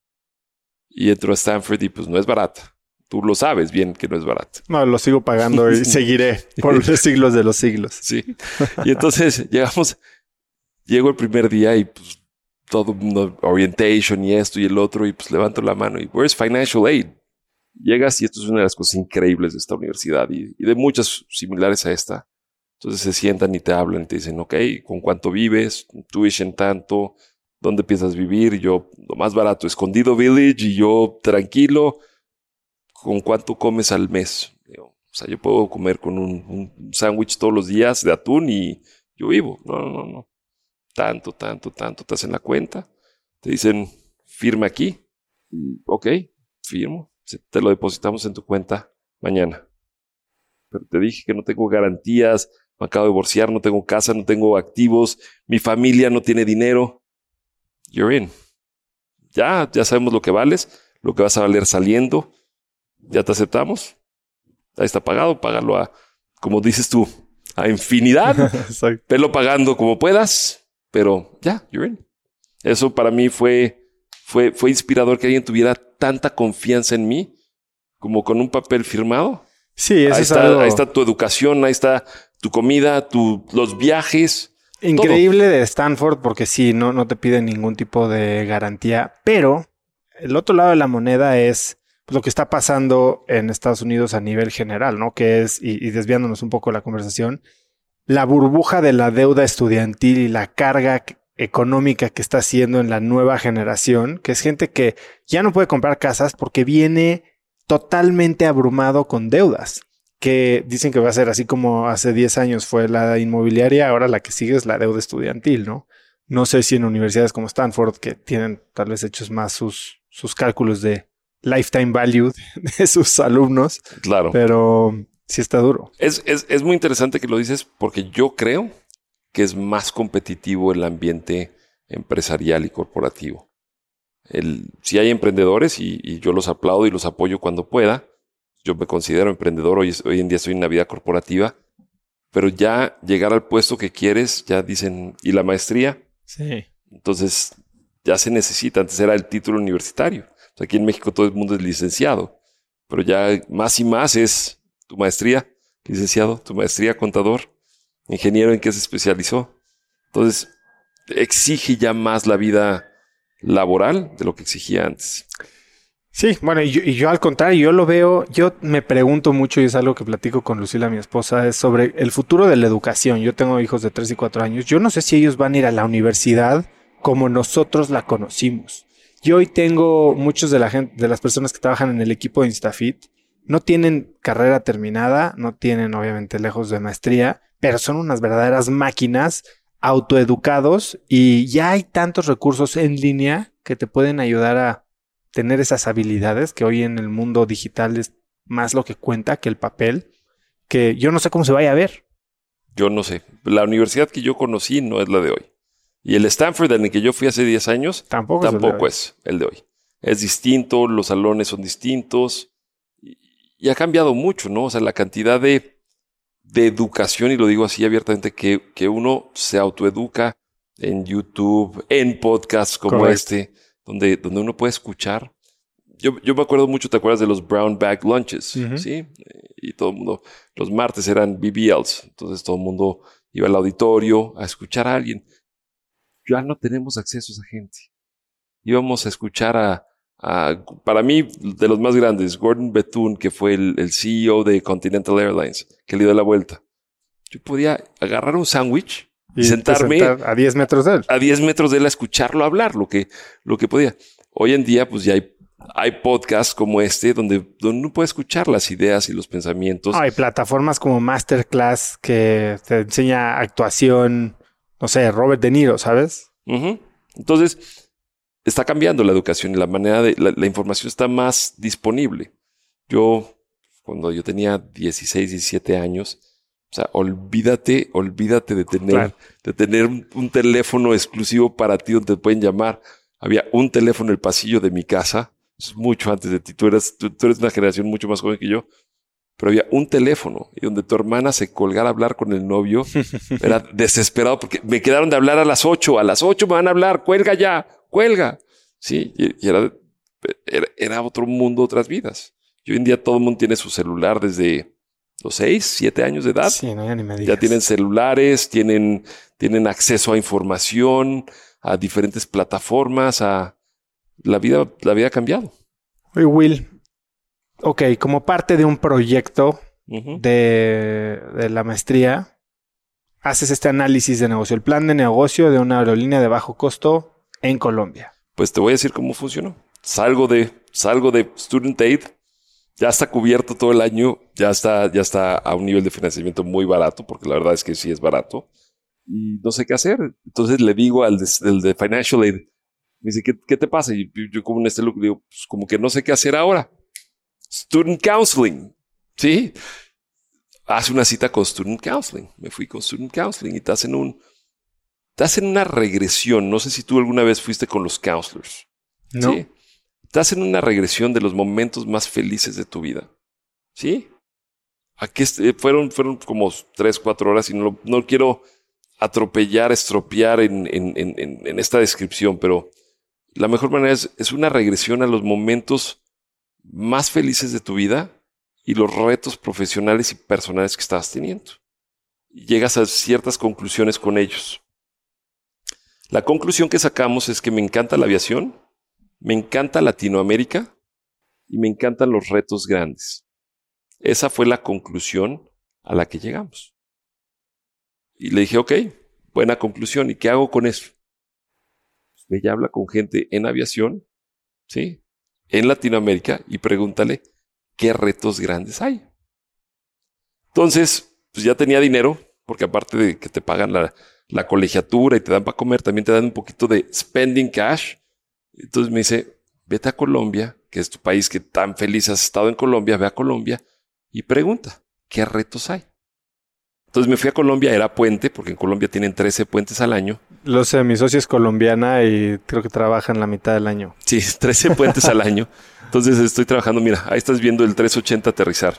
Y entro a Stanford y pues no es barata. Tú lo sabes bien que no es barata. No, lo sigo pagando y seguiré por los siglos de los siglos. Sí. Y entonces llegamos, llego el primer día y pues todo mundo, orientation y esto y el otro, y pues levanto la mano y, where's financial aid? Llegas y esto es una de las cosas increíbles de esta universidad y, y de muchas similares a esta. Entonces se sientan y te hablan y te dicen, ok, ¿con cuánto vives? Tuition tanto, ¿dónde piensas vivir? Yo, lo más barato, Escondido Village, y yo, tranquilo, ¿con cuánto comes al mes? Digo, o sea, yo puedo comer con un, un sándwich todos los días de atún y yo vivo. No, no, no. Tanto, tanto, tanto. Te hacen la cuenta. Te dicen, firma aquí. Ok, firmo. Te lo depositamos en tu cuenta mañana. Pero te dije que no tengo garantías. Me acabo de divorciar, no tengo casa, no tengo activos. Mi familia no tiene dinero. You're in. Ya, ya sabemos lo que vales, lo que vas a valer saliendo. Ya te aceptamos. Ahí está pagado, págalo a, como dices tú, a infinidad. Exacto. Velo pagando como puedas, pero ya, you're in. Eso para mí fue, fue, fue inspirador que alguien tuviera tanta confianza en mí como con un papel firmado. Sí, eso Ahí es está, algo ahí está tu educación, ahí está tu comida, tu, los viajes. increíble de Stanford porque sí, no, no te piden ningún tipo de garantía, pero el otro lado de la moneda es lo que está pasando en Estados Unidos a nivel general, ¿no? Que es, y, y desviándonos un poco de la conversación, la burbuja de la deuda estudiantil y la carga económica que está haciendo en la nueva generación, que es gente que ya no puede comprar casas porque viene totalmente abrumado con deudas, que dicen que va a ser así como hace 10 años fue la inmobiliaria, ahora la que sigue es la deuda estudiantil, ¿no? No sé si en universidades como Stanford, que tienen tal vez hechos más sus, sus cálculos de lifetime value de sus alumnos, Claro. pero sí está duro. Es, es, es muy interesante que lo dices porque yo creo que es más competitivo el ambiente empresarial y corporativo. El, si hay emprendedores y, y yo los aplaudo y los apoyo cuando pueda, yo me considero emprendedor, hoy, hoy en día estoy en una vida corporativa, pero ya llegar al puesto que quieres, ya dicen, ¿y la maestría? Sí. Entonces ya se necesita, antes era el título universitario. O sea, aquí en México todo el mundo es licenciado, pero ya más y más es tu maestría, licenciado, tu maestría contador, ingeniero en qué se especializó. Entonces exige ya más la vida laboral de lo que exigía antes. Sí, bueno, y yo, al contrario, yo lo veo, yo me pregunto mucho y es algo que platico con Lucila, mi esposa, es sobre el futuro de la educación. Yo tengo hijos de 3 y 4 años. Yo no sé si ellos van a ir a la universidad como nosotros la conocimos. Yo hoy tengo muchos de la gente, de las personas que trabajan en el equipo de Instafit, no tienen carrera terminada, no tienen obviamente lejos de maestría, pero son unas verdaderas máquinas autoeducados y ya hay tantos recursos en línea que te pueden ayudar a tener esas habilidades que hoy en el mundo digital es más lo que cuenta que el papel, que yo no sé cómo se vaya a ver. Yo no sé, la universidad que yo conocí no es la de hoy. Y el Stanford en el que yo fui hace 10 años Tampoco, es el de tampoco hoy. es el de hoy. Es distinto, los salones son distintos y, ha cambiado mucho, ¿no? O sea, la cantidad de, de educación, y lo digo así abiertamente, que, que uno se autoeduca en YouTube, en podcasts como este, donde, donde uno puede escuchar. Yo, yo me acuerdo mucho, ¿te acuerdas de los brown bag lunches? Sí. Y todo el mundo, los martes eran BBLs, entonces todo el mundo iba al auditorio a escuchar a alguien. Ya no tenemos acceso a esa gente. Íbamos a escuchar a, a- para mí, de los más grandes, Gordon Bethune, que fue el, el CEO de Continental Airlines, que le dio la vuelta. Yo podía agarrar un sándwich y, sentarme sentar a 10 metros de él. a 10 metros de él a escucharlo hablar, lo que, lo que podía. Hoy en día, pues ya hay, hay podcasts como este donde, donde uno puede escuchar las ideas y los pensamientos. Hay plataformas como Masterclass que te enseña actuación, no sé, Robert De Niro, ¿sabes? Entonces, está cambiando la educación y la manera de la, la información está más disponible. Yo, cuando yo tenía 16, 17 años, o sea, olvídate, olvídate de tener, Claro. de tener un, un teléfono exclusivo para ti donde te pueden llamar. Había un teléfono en el pasillo de mi casa, es mucho antes de ti. Tú eres, tú, tú eres una generación mucho más joven que yo. Pero había un teléfono y donde tu hermana se colgara a hablar con el novio. Era desesperado porque me quedaron de hablar a las 8. A las 8 me van a hablar. Cuelga ya, cuelga. Sí, y, y era, era, era otro mundo, otras vidas. Y hoy en día todo el mundo tiene su celular desde los 6, 7 años de edad. Sí, no, ya ni me digas. Ya tienen celulares, tienen, tienen acceso a información, a diferentes plataformas, a la vida, la vida ha cambiado. Oye, Will, ok, como parte de un proyecto de, de la maestría, haces este análisis de negocio, el plan de negocio de una aerolínea de bajo costo en Colombia. Pues te voy a decir cómo funcionó. Salgo de, salgo de Student Aid, ya está cubierto todo el año, ya está, ya está a un nivel de financiamiento muy barato, porque la verdad es que sí es barato. Y no sé qué hacer. Entonces le digo al de, de Financial Aid, me dice, ¿qué, qué te pasa? Y yo, como en este look digo, pues como que no sé qué hacer ahora. Student Counseling, ¿sí? Haz una cita con Student Counseling. Me fui con Student Counseling y te hacen un, te hacen una regresión. No sé si tú alguna vez fuiste con los counselors. ¿No? ¿sí? Te hacen una regresión de los momentos más felices de tu vida. ¿Sí? Aquí eh, fueron, fueron como tres, cuatro horas y no, lo- no quiero atropellar, estropear en, en- en- en- en esta descripción, pero la mejor manera es, es una regresión a los momentos más felices de tu vida y los retos profesionales y personales que estabas teniendo. Llegas a ciertas conclusiones con ellos. La conclusión que sacamos es que me encanta la aviación, me encanta Latinoamérica y me encantan los retos grandes. Esa fue la conclusión a la que llegamos. Y le dije, ok, buena conclusión. ¿Y qué hago con eso? Pues y habla con gente en aviación, ¿sí? En Latinoamérica y pregúntale qué retos grandes hay. Entonces, pues ya tenía dinero, porque aparte de que te pagan la, la colegiatura y te dan para comer, también te dan un poquito de spending cash. Entonces me dice, vete a Colombia, que es tu país que tan feliz has estado en Colombia, ve a Colombia y pregunta, ¿qué retos hay? Entonces me fui a Colombia, era puente, porque en Colombia tienen 13 puentes al año. Lo sé, mi socio es colombiana y creo que trabaja en la mitad del año. Sí, 13 puentes al año. Entonces estoy trabajando, mira, ahí estás viendo el 380 aterrizar.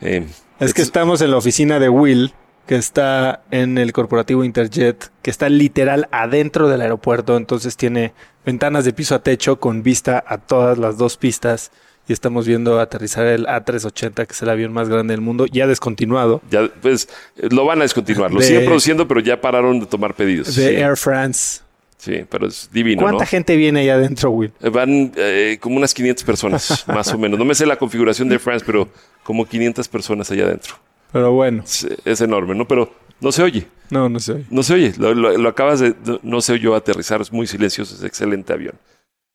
Eh, Es que es- estamos en la oficina de Will, que está en el corporativo Interjet, que está literal adentro del aeropuerto, entonces tiene ventanas de piso a techo con vista a todas las dos pistas y estamos viendo aterrizar el A380, que es el avión más grande del mundo, ya descontinuado, ya, pues eh, lo van a descontinuar, lo De- siguen produciendo, pero ya pararon de tomar pedidos. de sí, Air France. sí, pero es divino, ¿Cuánta ¿no? gente viene ahí adentro, Will? Eh, Van eh, como unas 500 personas, más o menos. No me sé la configuración de Air France, pero como 500 personas allá adentro. Pero bueno, Es, es enorme, ¿no? Pero no se oye, no, no sé. no se oye. Lo, lo- lo acabas de... no- No se oyó aterrizar, es muy silencioso, es excelente avión.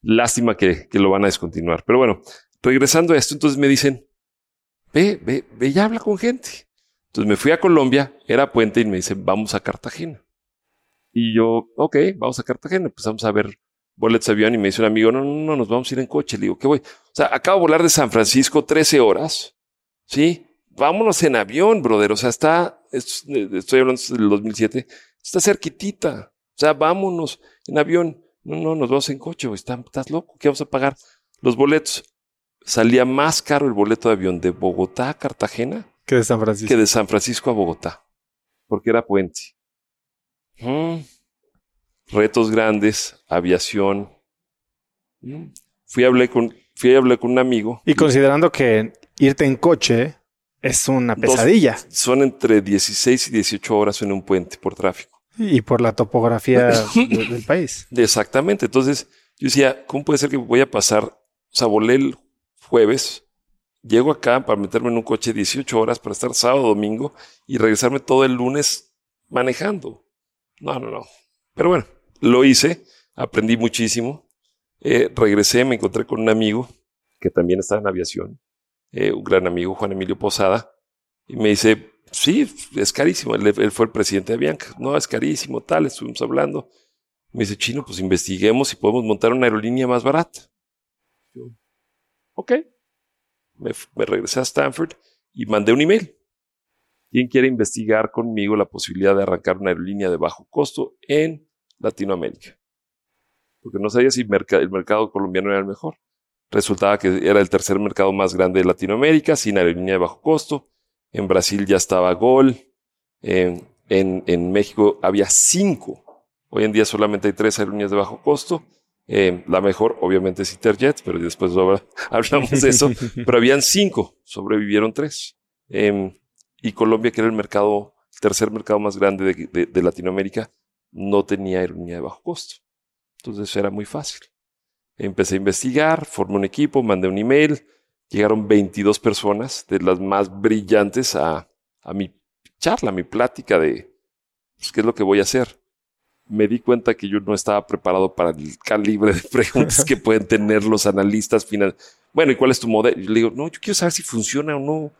Lástima que, que lo van a descontinuar. Pero bueno, regresando a esto, entonces me dicen, ve, ve, ve y habla con gente. Entonces me fui a Colombia, era puente y me dicen, vamos a Cartagena. Y yo, ok, vamos a Cartagena. Empezamos a ver boletos de avión y me dice un amigo, no, no, no, nos vamos a ir en coche. Le digo, ¿qué voy? O sea, acabo de volar de San Francisco 13 horas. Sí, vámonos en avión, brother. O sea, está, es- estoy hablando del 2007, está cerquitita. O sea, vámonos en avión. No, no, nos vamos en coche, güey. Está- Estás loco. ¿Qué vamos a pagar? Los boletos. Salía más caro el boleto de avión de Bogotá a Cartagena Que de San Francisco. que de San Francisco a Bogotá, porque era puente. Mm. Retos grandes, aviación. Mm. Fui a hablé con, fui a con un amigo. Y considerando que irte en coche es una Dos- pesadilla. Son entre 16 y 18 horas en un puente por tráfico. Y por la topografía de- del país. Exactamente. Entonces yo decía, ¿cómo puede ser que voy a pasar O sea, volé el jueves, llego acá para meterme en un coche 18 horas para estar sábado, domingo y regresarme todo el lunes manejando. No, no, no. Pero bueno, lo hice, aprendí muchísimo. Eh, regresé, me encontré con un amigo que también estaba en aviación, eh, un gran amigo, Juan Emilio Posada, y me dice, sí, es carísimo. Él, él, fue el presidente de Bianca. No, es carísimo, tal, estuvimos hablando. Me dice, chino, pues investiguemos si podemos montar una aerolínea más barata. Ok. Me, regresé a Stanford y mandé un email. ¿Quién quiere investigar conmigo la posibilidad de arrancar una aerolínea de bajo costo en Latinoamérica? Porque no sabía si el mercado colombiano era el mejor. Resultaba que era el tercer mercado más grande de Latinoamérica, sin aerolínea de bajo costo. En Brasil ya estaba Gol. En México había cinco Hoy en día solamente hay tres aerolíneas de bajo costo. Eh, la mejor, obviamente, es Interjet, pero después hablamos de eso. pero habían cinco, sobrevivieron tres. Eh, y Colombia, que era el mercado, tercer mercado más grande de, de, de, Latinoamérica, no tenía aerolínea de bajo costo. Entonces era muy fácil. Empecé a investigar, formé un equipo, mandé un email. Llegaron 22 personas, de las más brillantes, a, a mi charla, a mi plática de pues, qué es lo que voy a hacer me di cuenta que yo no estaba preparado para el calibre de preguntas que pueden tener los analistas finales. Bueno, ¿y cuál es tu modelo? Yo le digo, no, yo quiero saber si funciona o no.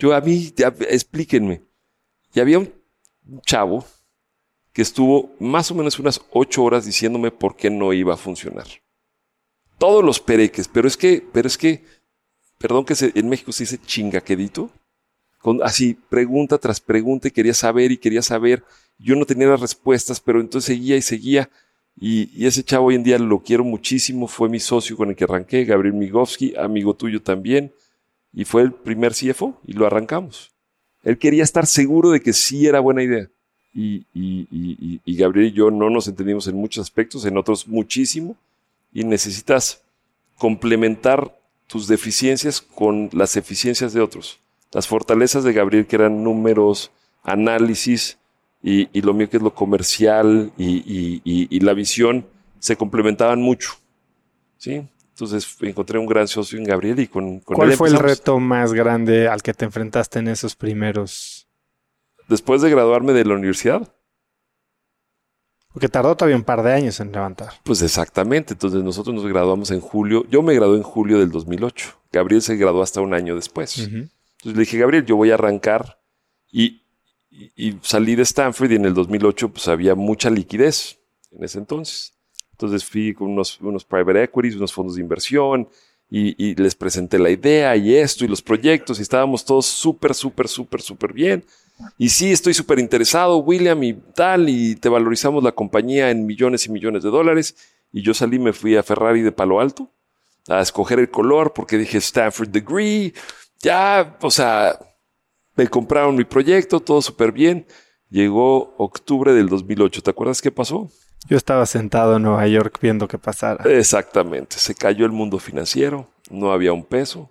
Yo a mí, ya, explíquenme. Y había un chavo que estuvo más o menos unas ocho horas diciéndome por qué no iba a funcionar. Todos los pereques, pero es que, pero es que, perdón que se, en México se dice chingaquedito, con así pregunta tras pregunta y quería saber y quería saber yo no tenía las respuestas, pero entonces seguía y seguía. Y, ese chavo hoy en día lo quiero muchísimo. Fue mi socio con el que arranqué, Gabriel Migovsky, amigo tuyo también. Y fue el primer CFO y lo arrancamos. Él quería estar seguro de que sí era buena idea. Y, y, Gabriel y yo no nos entendimos en muchos aspectos, en otros muchísimo. Y necesitas complementar tus deficiencias con las eficiencias de otros. Las fortalezas de Gabriel, que eran números, análisis, y, y, lo mío que es lo comercial y, y, y, la visión se complementaban mucho. ¿sí? Entonces encontré un gran socio en Gabriel y con, con ¿Cuál fue el reto más grande al que te enfrentaste en esos primeros? Después de graduarme de la universidad. Porque tardó todavía un par de años en levantar. Pues exactamente. Entonces nosotros nos graduamos en julio. Yo me gradué en julio del 2008. Gabriel se graduó hasta un año después. Entonces le dije, Gabriel, yo voy a arrancar y y, salí de Stanford y en el 2008 pues había mucha liquidez en ese entonces. Entonces fui con unos, unos private equities, unos fondos de inversión y, y les presenté la idea y esto y los proyectos y estábamos todos súper, súper, súper, súper bien. Y sí, estoy súper interesado, William, y tal, y te valorizamos la compañía en millones y millones de dólares. Y yo salí, me fui a Ferrari de Palo Alto a escoger el color porque dije Stanford Degree. Ya, o sea, me compraron mi proyecto, todo súper bien. Llegó octubre del 2008. ¿Te acuerdas qué pasó? Yo estaba sentado en Nueva York viendo qué pasara. Exactamente. Se cayó el mundo financiero, no había un peso.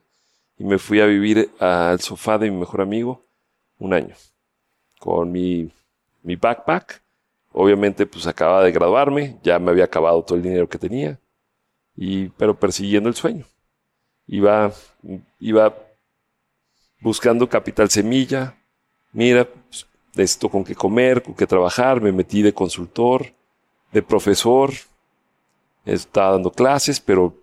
Y me fui a vivir al sofá de mi mejor amigo un año. Con mi, mi backpack. Obviamente, pues acababa de graduarme, ya me había acabado todo el dinero que tenía. Y, pero persiguiendo el sueño. Iba, iba buscando capital semilla. Mira, pues, esto con qué comer, con qué trabajar. Me metí de consultor, de profesor. Estaba dando clases, pero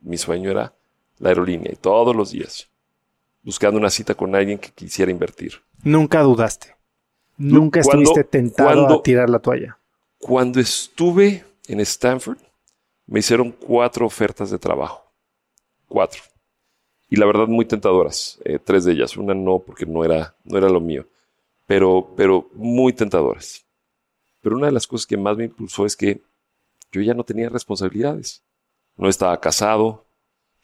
mi sueño era la aerolínea y todos los días buscando una cita con alguien que quisiera invertir. Nunca dudaste. Nunca estuviste tentado a tirar la toalla. Cuando estuve en Stanford, me hicieron cuatro ofertas de trabajo. Cuatro y la verdad muy tentadoras, eh, tres de ellas, una no porque no era, no era lo mío, pero, pero muy tentadoras. Pero una de las cosas que más me impulsó es que yo ya no tenía responsabilidades, no estaba casado,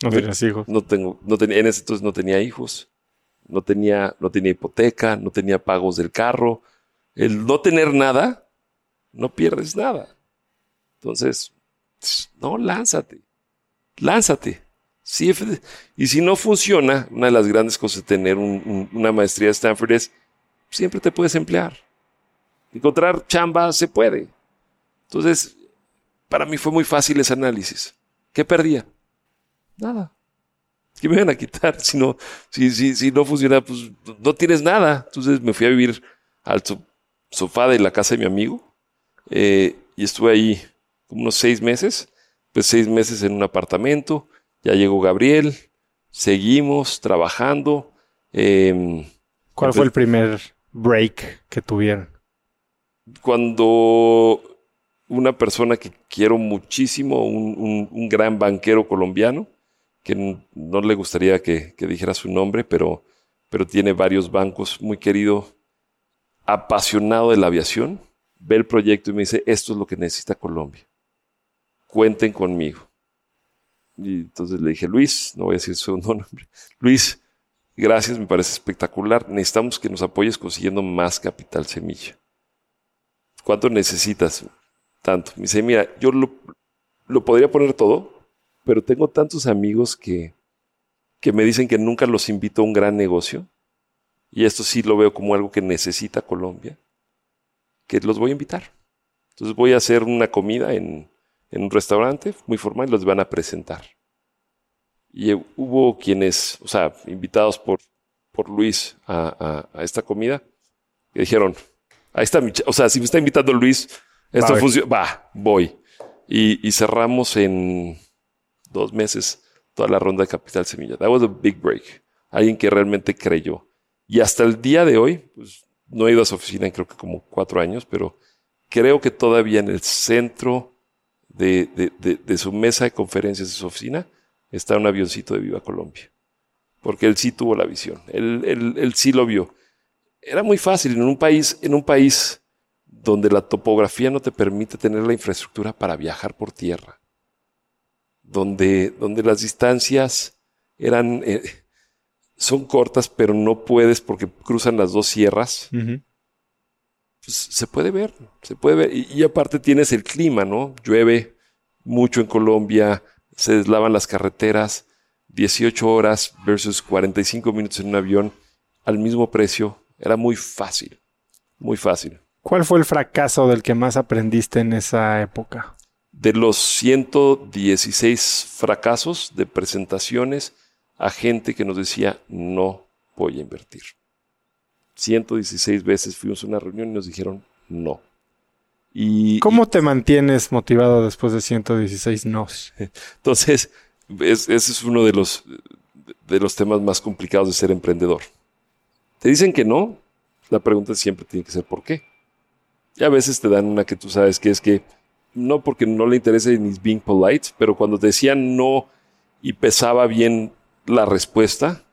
no tenías hijos, no tengo, no tenía, en ese entonces no tenía hijos, no tenía, no tenía hipoteca, no tenía pagos del carro, el no tener nada, no pierdes nada. Entonces, no, lánzate, lánzate. Sí, y si no funciona, una de las grandes cosas de tener una maestría de Stanford es, siempre te puedes emplear. Encontrar chamba se puede. Entonces, para mí fue muy fácil ese análisis. ¿Qué perdía? Nada. ¿Qué me van a quitar? Si no, si, si, si no funciona, pues no tienes nada. Entonces me fui a vivir al sofá de la casa de mi amigo eh, y estuve ahí como unos seis meses. Pues seis meses en un apartamento. Ya llegó Gabriel. Seguimos trabajando. Em, ¿Cuál fue el primer break que tuvieron? Cuando una persona que quiero muchísimo, un, gran banquero colombiano, que no le gustaría que, dijera su nombre, pero, pero tiene varios bancos, muy querido, apasionado de la aviación, ve el proyecto y me dice, esto es lo que necesita Colombia. Cuenten conmigo. Y entonces le dije, Luis, no voy a decir su nombre, Luis, gracias, me parece espectacular. Necesitamos que nos apoyes consiguiendo más capital semilla. ¿Cuánto necesitas? tanto. Me dice, mira, yo lo, podría poner todo, pero tengo tantos amigos que, que me dicen que nunca los invito a un gran negocio. Y esto sí lo veo como algo que necesita Colombia, que los voy a invitar. Entonces voy a hacer una comida en, un restaurante muy formal y los van a presentar. Y hubo quienes, o sea, invitados por, por Luis a, esta comida, que dijeron, ahí está mi, o sea, si me está invitando Luis, esto funciona. Va, voy. Y, cerramos en dos meses toda la ronda de Capital Semilla. That was a big break. Alguien que realmente creyó. Y hasta el día de hoy, pues no he ido a su oficina en creo que como cuatro años, pero creo que todavía en el centro de, su mesa de conferencias de su oficina está un avioncito de Viva Colombia. Porque él sí tuvo la visión. Él, él, sí lo vio. Era muy fácil en un país, en un país donde la topografía no te permite tener la infraestructura para viajar por tierra, donde, donde las distancias eran, eh, son cortas, pero no puedes porque cruzan las dos sierras. Pues se puede ver, se puede ver. Y, y, aparte tienes el clima, ¿no? Llueve mucho en Colombia, se deslavan las carreteras, 18 horas versus 45 minutos en un avión al mismo precio. Era muy fácil, muy fácil. ¿Cuál fue el fracaso del que más aprendiste en esa época? De los 116 fracasos de presentaciones a gente que nos decía no voy a invertir. 116 veces fuimos a una reunión y nos dijeron no. Y, ¿Cómo te mantienes motivado después de 116 no? Entonces, ese es uno de los, de los temas más complicados de ser emprendedor. Te dicen que no, la pregunta siempre tiene que ser ¿por qué? Y a veces te dan una que tú sabes que es que no porque no le interese ni being polite, pero cuando te decían no y pesaba bien la respuesta,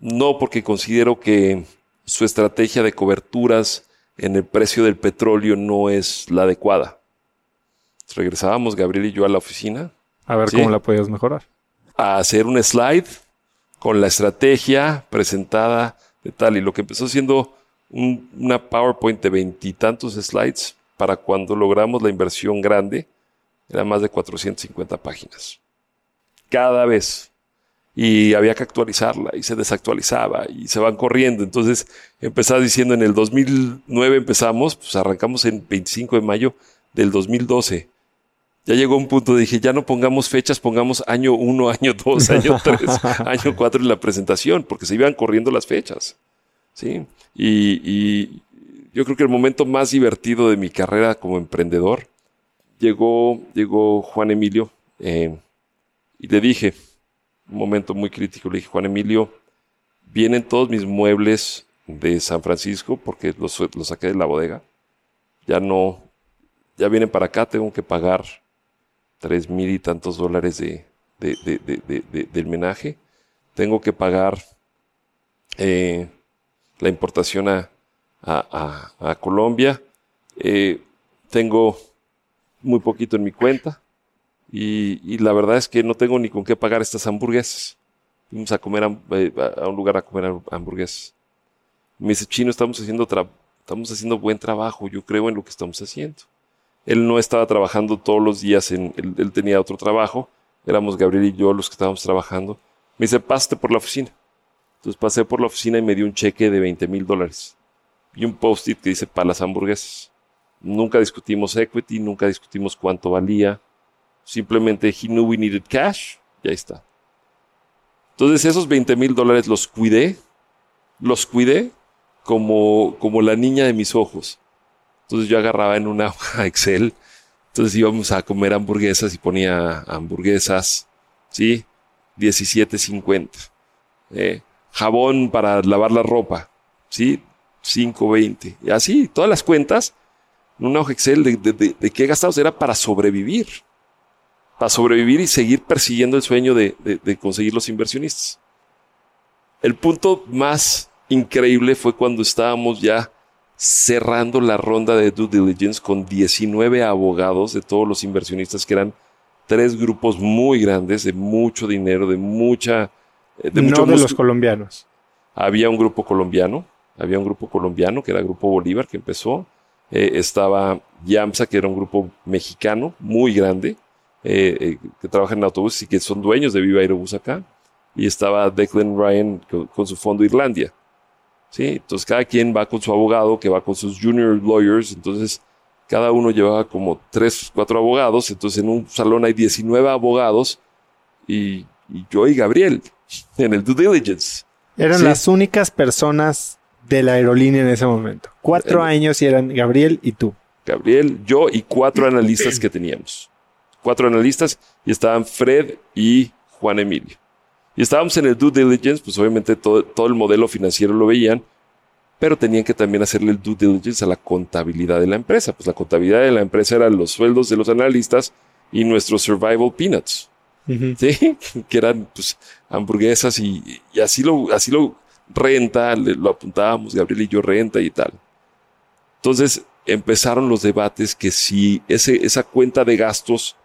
no porque considero que su estrategia de coberturas en el precio del petróleo no es la adecuada. Regresábamos Gabriel y yo a la oficina. A ver cómo la podías mejorar. A hacer un slide con la estrategia presentada de tal. Y lo que empezó siendo una PowerPoint de veintitantos slides para cuando logramos la inversión grande, era más de 450 páginas. Cada vez. Y había que actualizarla y se desactualizaba y se van corriendo. Entonces empezaba diciendo en el 2009 empezamos, pues arrancamos en 25 de mayo del 2012. Ya llegó un punto, dije, ya no pongamos fechas, pongamos año 1, año 2, año 3, año 4 en la presentación, porque se iban corriendo las fechas. ¿sí? Y, yo creo que el momento más divertido de mi carrera como emprendedor llegó, llegó Juan Emilio eh, y le dije, un momento muy crítico, le dije, Juan Emilio, vienen todos mis muebles de San Francisco porque los, saqué de la bodega. Ya no, ya vienen para acá, tengo que pagar tres mil y tantos dólares de, del menaje. Tengo que pagar eh, la importación a, a, Colombia. Eh, tengo muy poquito en mi cuenta y, la verdad es que no tengo ni con qué pagar estas hamburguesas. Fuimos a comer eh, a, un lugar a comer hamburguesas. Me dice, Chino, estamos haciendo, estamos haciendo buen trabajo, yo creo en lo que estamos haciendo. Él no estaba trabajando todos los días, en, él, tenía otro trabajo, éramos Gabriel y yo los que estábamos trabajando. Me dice, paste por la oficina. Entonces pasé por la oficina y me dio un cheque de 20 mil dólares y un post-it que dice para las hamburguesas. Nunca discutimos equity, nunca discutimos cuánto valía. Simplemente he knew we needed cash Y ahí está. Entonces esos 20 mil dólares los cuidé, los cuidé como, como la niña de mis ojos. Entonces yo agarraba en una hoja Excel, entonces íbamos a comer hamburguesas y ponía hamburguesas, ¿sí? 17.50. Eh, jabón para lavar la ropa, ¿sí? 5.20. Y así, todas las cuentas, en una hoja Excel de, de, de, qué gastados era para sobrevivir. Para sobrevivir y seguir persiguiendo el sueño de, de conseguir los inversionistas. El punto más increíble fue cuando estábamos ya cerrando la ronda de due diligence con 19 abogados de todos los inversionistas que eran tres grupos muy grandes de mucho dinero, de mucha... Eh, de no de los colombianos. Había un grupo colombiano, había un grupo colombiano que era el Grupo Bolívar que empezó. Eh, estaba Yamsa, que era un grupo mexicano muy grande, eh, que trabaja en autobuses y que son dueños de Viva Aerobús acá. Y estaba Declan Ryan con su fondo Irlandia. ¿sí? Entonces cada quien va con su abogado, que va con sus junior lawyers, entonces cada uno llevaba como tres, cuatro abogados, entonces en un salón hay 19 abogados y, yo y Gabriel en el due diligence. Eran las únicas personas de la aerolínea en ese momento. Cuatro años y eran Gabriel y tú. Gabriel, yo y cuatro analistas que teníamos. Cuatro analistas y estaban Fred y Juan Emilio. Y estábamos en el due diligence, pues obviamente todo, todo el modelo financiero lo veían, pero tenían que también hacerle el due diligence a la contabilidad de la empresa. Pues la contabilidad de la empresa eran los sueldos de los analistas y nuestros survival peanuts. ¿Sí? Que eran pues, hamburguesas y, y, así, lo, así lo renta, lo apuntábamos, Gabriel y yo renta y tal. Entonces empezaron los debates que si ese, esa cuenta de gastos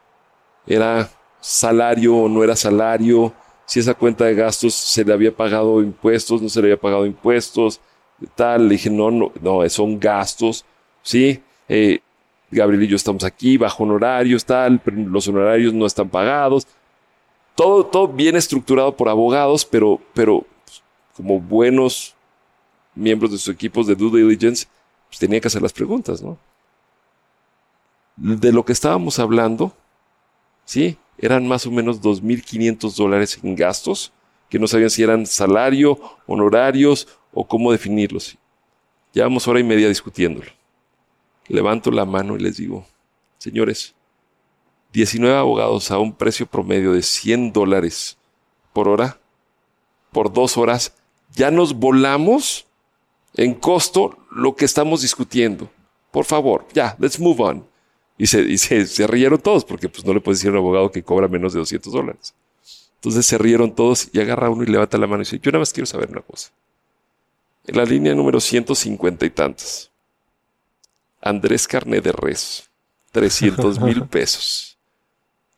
era salario o no era salario, si esa cuenta de gastos se le había pagado impuestos, no se le había pagado impuestos, tal. Le dije, no, no, no, son gastos, ¿sí? Eh, Gabriel y yo estamos aquí bajo honorarios, tal, los honorarios no están pagados. Todo, todo bien estructurado por abogados, pero, pero pues, como buenos miembros de sus equipos de due diligence, pues tenía que hacer las preguntas, ¿no? De lo que estábamos hablando, ¿sí? eran más o menos 2.500 dólares en gastos, que no sabían si eran salario, honorarios o cómo definirlos. Llevamos hora y media discutiéndolo. Levanto la mano y les digo, señores, 19 abogados a un precio promedio de 100 dólares por hora, por dos horas, ya nos volamos en costo lo que estamos discutiendo. Por favor, ya, let's move on. Y se, se, rieron todos, porque pues no le puedes decir a un abogado que cobra menos de 200 dólares. Entonces se rieron todos y agarra uno y levanta la mano y dice, yo nada más quiero saber una cosa. En la línea número 150 y tantas, Andrés Carne de Res, 300 mil pesos.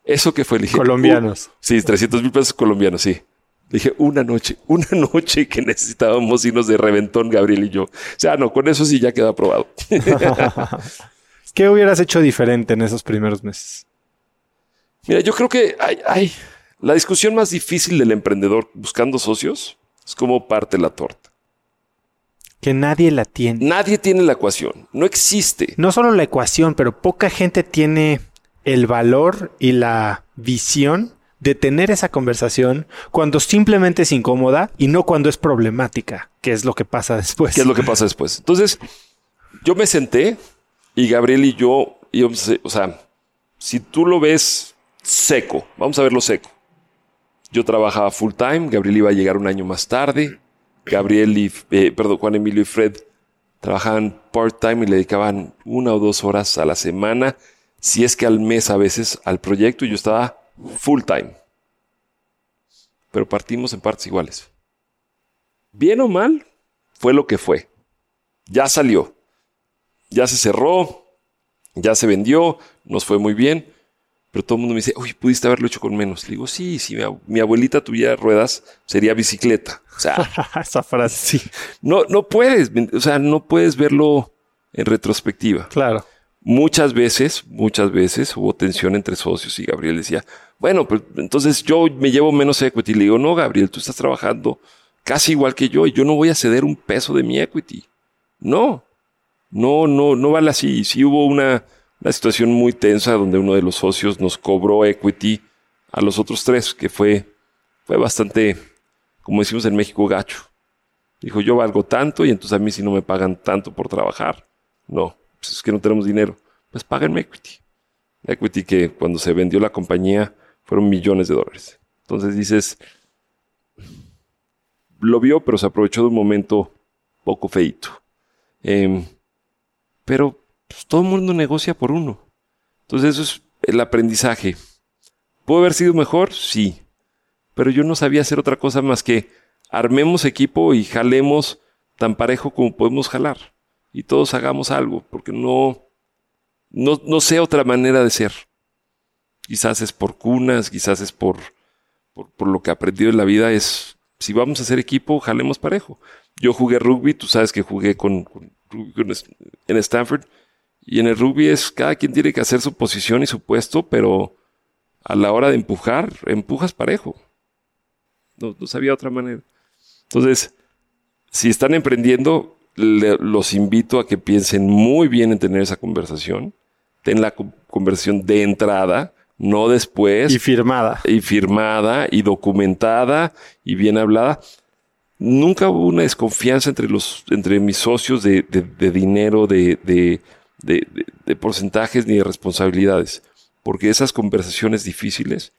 ¿Eso que fue? Le colombianos. sí, 300 mil pesos colombianos, sí. Le dije, una noche, una noche que necesitábamos irnos de reventón, Gabriel y yo. O sea, no, con eso sí ya queda aprobado. ¿Qué hubieras hecho diferente en esos primeros meses? Mira, yo creo que hay, la discusión más difícil del emprendedor buscando socios es cómo parte la torta. Que nadie la tiene. Nadie tiene la ecuación. No existe. No solo la ecuación, pero poca gente tiene el valor y la visión de tener esa conversación cuando simplemente es incómoda y no cuando es problemática, que es lo que pasa después. ¿Qué es lo que pasa después? Entonces, yo me senté y Gabriel y yo íbamos, o sea, si tú lo ves seco, vamos a verlo seco. Yo trabajaba full time, Gabriel iba a llegar un año más tarde. Gabriel y, eh, perdón, Juan Emilio y Fred trabajaban part time y le dedicaban una o dos horas a la semana, si es que al mes a veces al proyecto y yo estaba full time. Pero partimos en partes iguales. Bien o mal, fue lo que fue. Ya salió ya se cerró, ya se vendió, nos fue muy bien, pero todo el mundo me dice, uy, pudiste haberlo hecho con menos. Le digo, sí, si mi, abuelita tuviera ruedas, sería bicicleta. O sea, esa frase sí. No, no puedes, o sea, no puedes verlo en retrospectiva. Claro. Muchas veces, muchas veces hubo tensión entre socios y Gabriel decía, bueno, pues entonces yo me llevo menos equity. Le digo, no, Gabriel, tú estás trabajando casi igual que yo y yo no voy a ceder un peso de mi equity. No, no, no, no vale así. Sí hubo una, situación muy tensa donde uno de los socios nos cobró equity a los otros tres, que fue, fue bastante, como decimos en México, gacho. Dijo, yo valgo tanto y entonces a mí si no me pagan tanto por trabajar. No, pues es que no tenemos dinero. Pues páganme equity. Equity que cuando se vendió la compañía fueron millones de dólares. Entonces dices, lo vio, pero se aprovechó de un momento poco feito. Em, pero pues, todo el mundo negocia por uno. Entonces eso es el aprendizaje. ¿Pudo haber sido mejor? Sí. Pero yo no sabía hacer otra cosa más que armemos equipo y jalemos tan parejo como podemos jalar. Y todos hagamos algo, porque no, no, no sé otra manera de ser. Quizás es por cunas, quizás es por, por, lo que he aprendido en la vida, es si vamos a hacer equipo, jalemos parejo. Yo jugué rugby, tú sabes que jugué con, en Stanford, y en el rugby es cada quien tiene que hacer su posición y su puesto, pero a la hora de empujar, empujas parejo. No, no sabía otra manera. Entonces, si están emprendiendo, los invito a que piensen muy bien en tener esa conversación. Ten la conversación de entrada, no después. Y firmada. Y firmada, y documentada, y bien hablada. Nunca hubo una desconfianza entre, los, entre mis socios de, de dinero, de, de porcentajes ni de responsabilidades porque esas conversaciones difíciles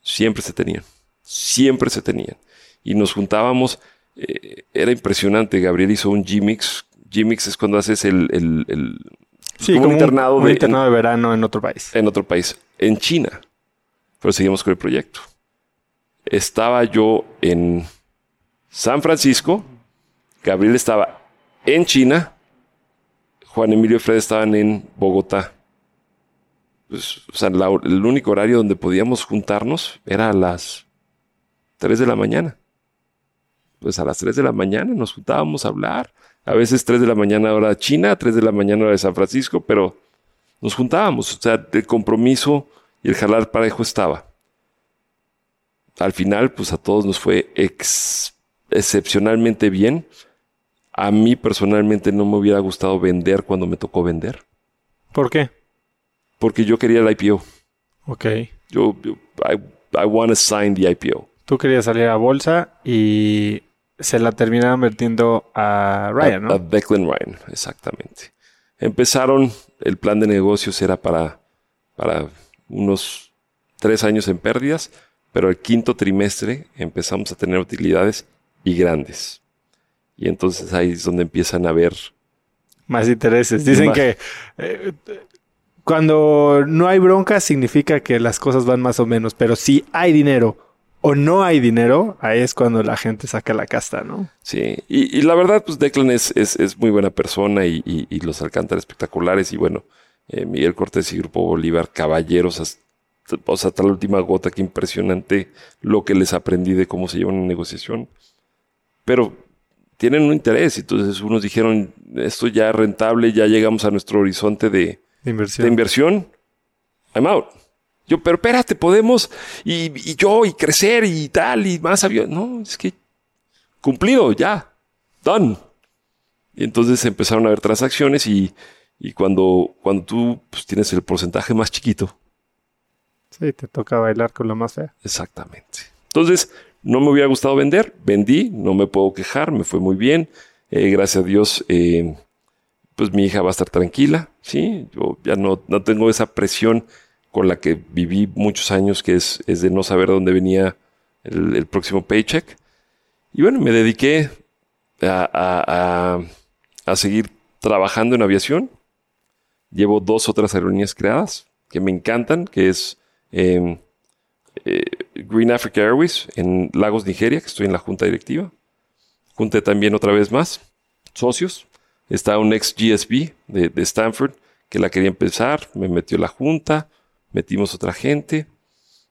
siempre se tenían, siempre se tenían. Y nos juntábamos, eh, era impresionante, Gabriel hizo un G-Mix, G-Mix es cuando haces el... el, sí, como, un internado, de, internado de verano en otro país. En otro país, en China. Pero seguimos con el proyecto. Estaba yo en San Francisco, Gabriel estaba en China, Juan Emilio y Fred estaban en Bogotá pues, o sea, el único horario donde podíamos juntarnos era a las 3 de la mañana. Pues a las 3 de la mañana nos juntábamos a hablar. A veces 3 de la mañana hora China, 3 de la mañana hora de San Francisco, pero nos juntábamos. O sea, el compromiso y el jalar parejo estaba. Al final, pues a todos nos fue excepcionalmente bien. A mí personalmente no me hubiera gustado vender cuando me tocó vender. ¿Por qué? porque yo quería el IPO. Ok. Yo, I, I want to sign the IPO. Tú querías salir a bolsa y se la terminaron vertiendo a Ryan, ¿no? A Declan Ryan, exactamente. Empezaron, el plan de negocios era para, para unos tres años en pérdidas, pero el quinto trimestre empezamos a tener utilidades y grandes. Y entonces ahí es donde empiezan a ver más intereses. Dicen que eh, cuando no hay bronca significa que las cosas van más o menos, pero si hay dinero o no hay dinero, ahí es cuando la gente saca la casta, ¿no? Sí, y, la verdad, pues Declan es, es, muy buena persona y, los alcántares espectaculares y bueno, eh, Miguel Cortés y Grupo Bolívar, caballeros, hasta, o sea, hasta la última gota, qué impresionante lo que les aprendí de cómo se lleva una negociación. Pero tienen un interés, entonces unos dijeron, esto ya es rentable, ya llegamos a nuestro horizonte de de inversión. De inversión. I'm out. Yo, pero espérate, podemos, y, yo, y crecer, y tal, y más avión. No, es que cumplido, ya, done. Y entonces empezaron a haber transacciones y, y cuando, cuando tú pues, tienes el porcentaje más chiquito. Sí, te toca bailar con lo más fea. Exactamente. Entonces, no me hubiera gustado vender, vendí, no me puedo quejar, me fue muy bien. Eh, gracias a Dios, eh, pues mi hija va a estar tranquila, ¿sí? Yo ya no, no tengo esa presión con la que viví muchos años, que es, es de no saber dónde venía el, próximo paycheck. Y bueno, me dediqué a, a, seguir trabajando en aviación. Llevo dos otras aerolíneas creadas que me encantan, que es em, eh, Green Africa Airways en Lagos, Nigeria, que estoy en la junta directiva. Junté también otra vez más socios. Está un ex GSB de, Stanford que la quería empezar, me metió la junta, metimos otra gente,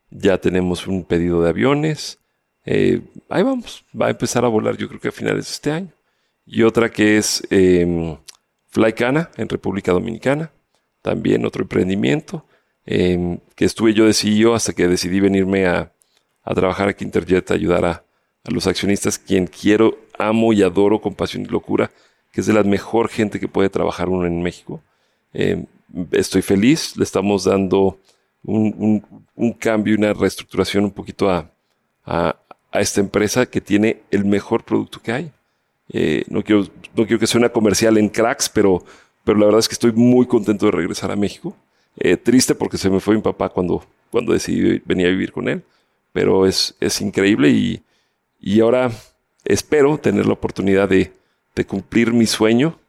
ya tenemos un pedido de aviones, eh, ahí vamos, va a empezar a volar yo creo que a finales de este año. Y otra que es eh, Flycana en República Dominicana, también otro emprendimiento, em, que estuve yo de CEO hasta que decidí venirme a, trabajar aquí en Interjet, a ayudar a, a los accionistas, quien quiero, amo y adoro con pasión y locura que es de la mejor gente que puede trabajar uno en México. Eh, estoy feliz, le estamos dando un, un, cambio, una reestructuración un poquito a, a, esta empresa que tiene el mejor producto que hay. Eh, no, quiero, no quiero que sea una comercial en cracks, pero, pero la verdad es que estoy muy contento de regresar a México. Eh, triste porque se me fue mi papá cuando, cuando decidí venir a vivir con él, pero es, es increíble y, y ahora espero tener la oportunidad de, de cumplir mi sueño,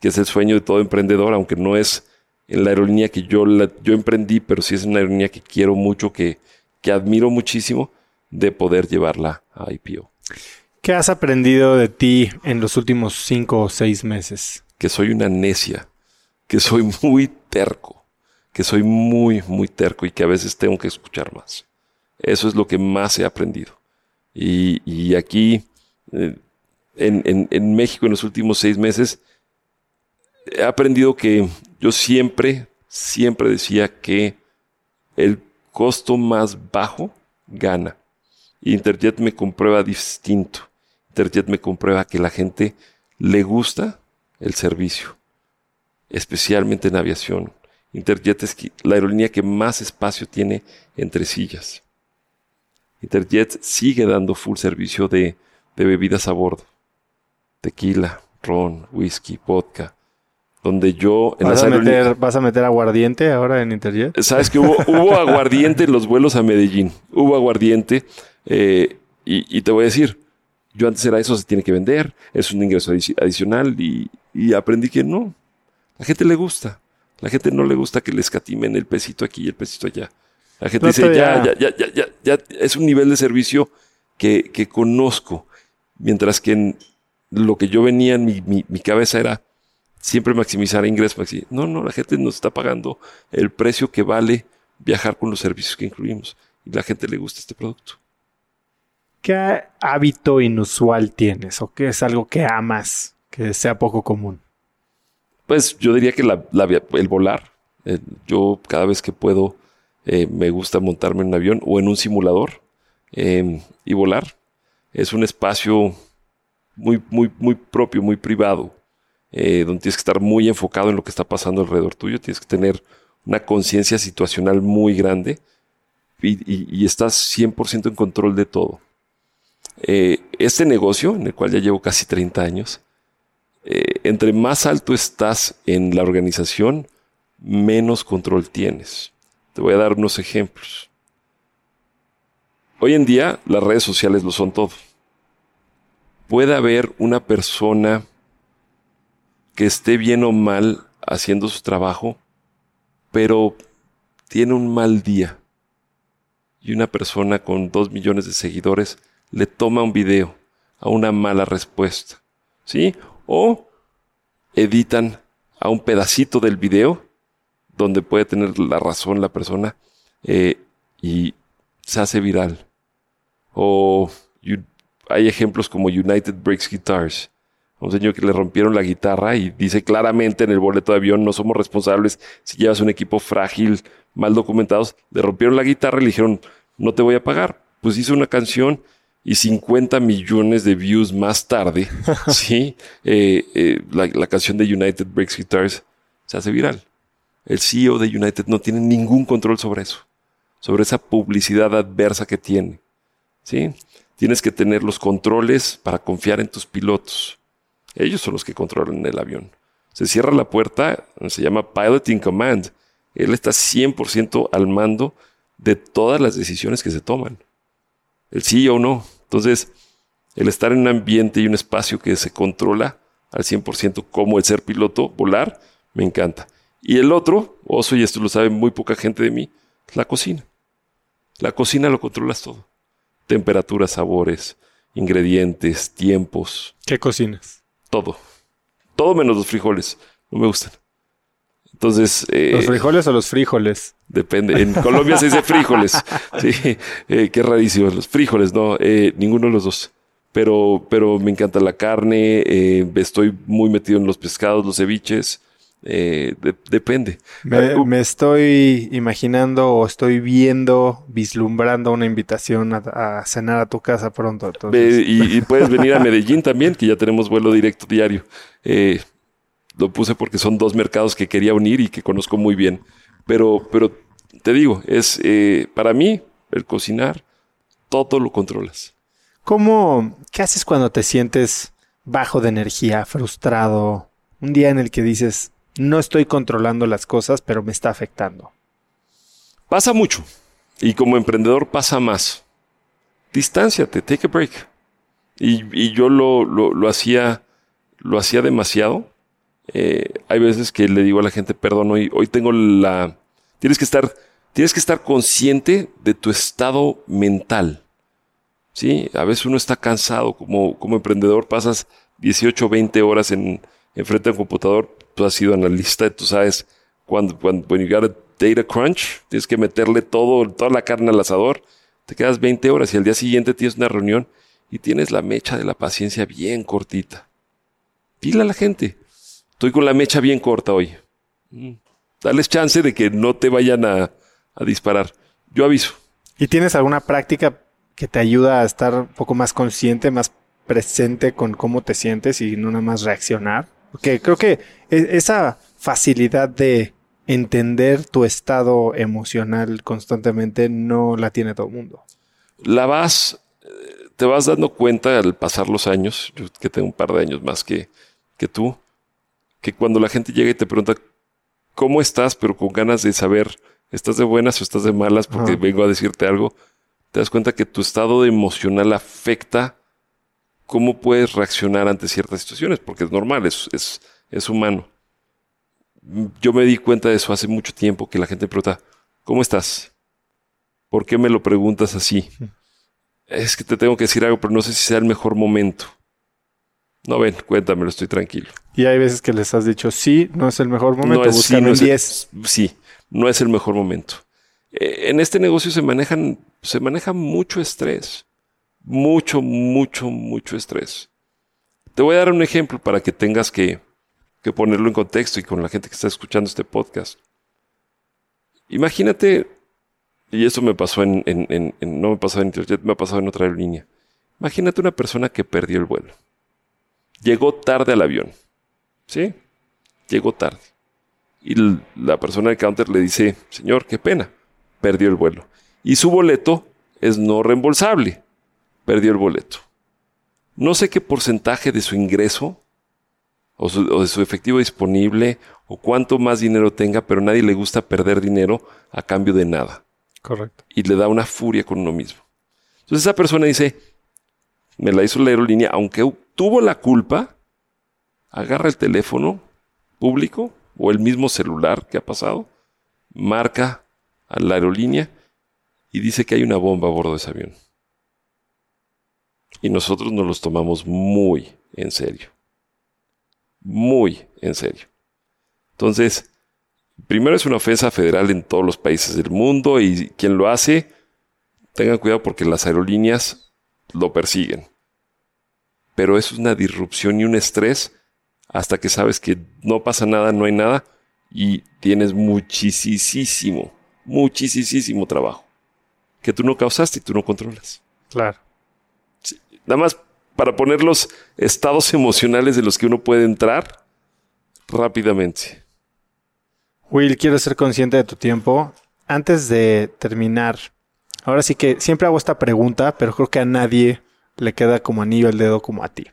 que es el sueño de todo emprendedor, aunque no es en la aerolínea que yo, yo emprendí, pero sí es una aerolínea que quiero mucho, que, que admiro muchísimo, de poder llevarla a IPO. ¿Qué has aprendido de ti en los últimos cinco o seis meses? Que soy una necia, que soy muy terco, que soy muy, muy terco y que a veces tengo que escuchar más. Eso es lo que más he aprendido. Y, aquí, eh, en, en México, en los últimos seis meses, he aprendido que yo siempre, siempre decía que el costo más bajo gana. Interjet me comprueba distinto. Interjet me comprueba que la gente le gusta el servicio, especialmente en aviación. Interjet es la aerolínea que más espacio tiene entre sillas. Interjet sigue dando full servicio de, de bebidas a bordo. Tequila, ron, whisky, vodka, donde yo en ¿Vas, a meter, ¿Vas a meter aguardiente ahora en Interjet? Sabes que hubo, hubo aguardiente en los vuelos a Medellín. Hubo aguardiente. Eh, y, te voy a decir, yo antes era eso, se tiene que vender, es un ingreso adicional y, aprendí que no. La gente le gusta. La gente no le gusta que le escatimen el pesito aquí y el pesito allá. La gente dice, ya, ya, ya, ya, ya, ya, es un nivel de servicio que, que conozco. Mientras que en lo que yo venía en mi, mi, mi cabeza era, siempre maximizar ingresos. No, no, la gente nos está pagando el precio que vale viajar con los servicios que incluimos. Y la gente le gusta este producto. ¿Qué hábito inusual tienes o qué es algo que amas que sea poco común? Pues yo diría que el volar. Eh, yo cada vez que puedo eh, me gusta montarme en un avión o en un simulador em, y volar. Es un espacio muy, muy, muy propio, muy privado eh, donde tienes que estar muy enfocado en lo que está pasando alrededor tuyo, tienes que tener una conciencia situacional muy grande y, estás 100% en control de todo. Este negocio, en el cual ya llevo casi 30 años, eh, entre más alto estás en la organización, menos control tienes. Te voy a dar unos ejemplos. Hoy en día las redes sociales lo son todo. Puede haber una persona que esté bien o mal haciendo su trabajo, pero tiene un mal día. Y una persona con dos millones de seguidores le toma un video a una mala respuesta. ¿Sí? O editan a un pedacito del video donde puede tener la razón la persona eh, y se hace viral. O hay ejemplos como United Breaks Guitars, un señor que le rompieron la guitarra y dice claramente en el boleto de avión, no somos responsables si llevas un equipo frágil, mal documentados. Le rompieron la guitarra y le dijeron, no te voy a pagar. Pues hizo una canción y 50 millones de views más tarde, sí, eh, eh, la, la, canción de United Breaks Guitars se hace viral. El CEO de United no tiene ningún control sobre eso, sobre esa publicidad adversa que tiene. ¿sí? Tienes que tener los controles para confiar en tus pilotos. Ellos son los que controlan el avión. Se cierra la puerta, se llama Piloting Command. Él está 100% al mando de todas las decisiones que se toman. El sí o no. Entonces, el estar en un ambiente y un espacio que se controla al 100% como el ser piloto, volar, me encanta. Y el otro, oso, y esto lo sabe muy poca gente de mí, es la cocina. La cocina lo controlas todo. Temperaturas, sabores, ingredientes, tiempos. ¿Qué cocinas? todo. Todo menos los frijoles. No me gustan. Entonces. Eh, ¿Los frijoles o los frijoles? Depende. En Colombia se dice frijoles. Sí, eh, qué rarísimo. Los frijoles, no, eh, ninguno de los dos. Pero, pero me encanta la carne. estoy muy metido en los pescados, los ceviches. Eh, depende. Me, estoy imaginando o estoy viendo, vislumbrando una invitación a, cenar a tu casa pronto. Y, puedes venir a Medellín también, que ya tenemos vuelo directo diario. Lo puse porque son dos mercados que quería unir y que conozco muy bien. Pero, pero te digo, es eh, para mí el cocinar, todo lo controlas. ¿Cómo, qué haces cuando te sientes bajo de energía, frustrado? Un día en el que dices, no estoy controlando las cosas, pero me está afectando. Pasa mucho. Y como emprendedor pasa más. Distánciate, take a break. Y, yo lo, lo, hacía, lo hacía demasiado. Eh, hay veces que le digo a la gente, perdón, hoy, hoy tengo la... Tienes que estar, tienes que estar consciente de tu estado mental. Sí, a veces uno está cansado como, como emprendedor, pasas 18, 20 horas en, frente a un computador, tú has sido analista, tú sabes cuando, cuando when you got a data crunch, tienes que meterle todo, toda la carne al asador, te quedas 20 horas y al día siguiente tienes una reunión y tienes la mecha de la paciencia bien cortita. Dile a la gente, estoy con la mecha bien corta hoy. Mm. Dales chance de que no te vayan a, a disparar. Yo aviso. ¿Y tienes alguna práctica que te ayuda a estar un poco más consciente, más presente con cómo te sientes y no nada más reaccionar? Porque creo que e, esa facilidad de entender tu estado emocional constantemente no la tiene todo el mundo. La vas te vas dando cuenta al pasar los años, yo que tengo un par de años más que, que tú, que cuando la gente llega y te pregunta, ¿cómo estás? Pero con ganas de saber, ¿estás de buenas o estás de malas? Porque vengo a decirte algo, te das cuenta que tu estado emocional afecta cómo puedes reaccionar ante ciertas situaciones, porque es normal, es, es, es humano. Yo me di cuenta de eso hace mucho tiempo, que la gente pregunta, ¿cómo estás? ¿Por qué me lo preguntas así? es que te tengo que decir algo, pero no sé si sea el mejor momento. No ven, cuéntamelo, estoy tranquilo. Y hay veces que les has dicho, sí, no es el mejor momento, no es, sí, no 10. sí, no es el mejor momento. Eh, en este negocio se manejan, se maneja mucho estrés. Mucho, mucho, mucho estrés. Te voy a dar un ejemplo para que tengas que, que ponerlo en contexto y con la gente que está escuchando este podcast. Imagínate y eso me pasó en, no me pasó en Interjet, me ha pasado en otra aerolínea. Imagínate una persona que perdió el vuelo. Llegó tarde al avión. ¿Sí? Llegó tarde. Y la persona del counter le dice, señor, qué pena, perdió el vuelo. Y su boleto es no reembolsable. Perdió el boleto. No sé qué porcentaje de su ingreso o, o de su efectivo disponible o cuánto más dinero tenga, pero a nadie le gusta perder dinero a cambio de nada. Correcto. Y le da una furia con uno mismo. Entonces esa persona dice, me la hizo la aerolínea, aunque tuvo la culpa, agarra el teléfono público o el mismo celular que ha pasado, marca a la aerolínea y dice que hay una bomba a bordo de ese avión. Y nosotros nos los tomamos muy en serio. Muy en serio. Entonces, primero es una ofensa federal en todos los países del mundo y quien lo hace, tengan cuidado porque las aerolíneas lo persiguen. Pero es una disrupción y un estrés hasta que sabes que no pasa nada, no hay nada y tienes muchísimo, muchísimo trabajo que tú no causaste y tú no controlas. Claro. Nada más para poner los estados emocionales de los que uno puede entrar rápidamente. Will, quiero ser consciente de tu tiempo. Antes de terminar, ahora sí que siempre hago esta pregunta, pero creo que a nadie le queda como anillo el dedo como a ti.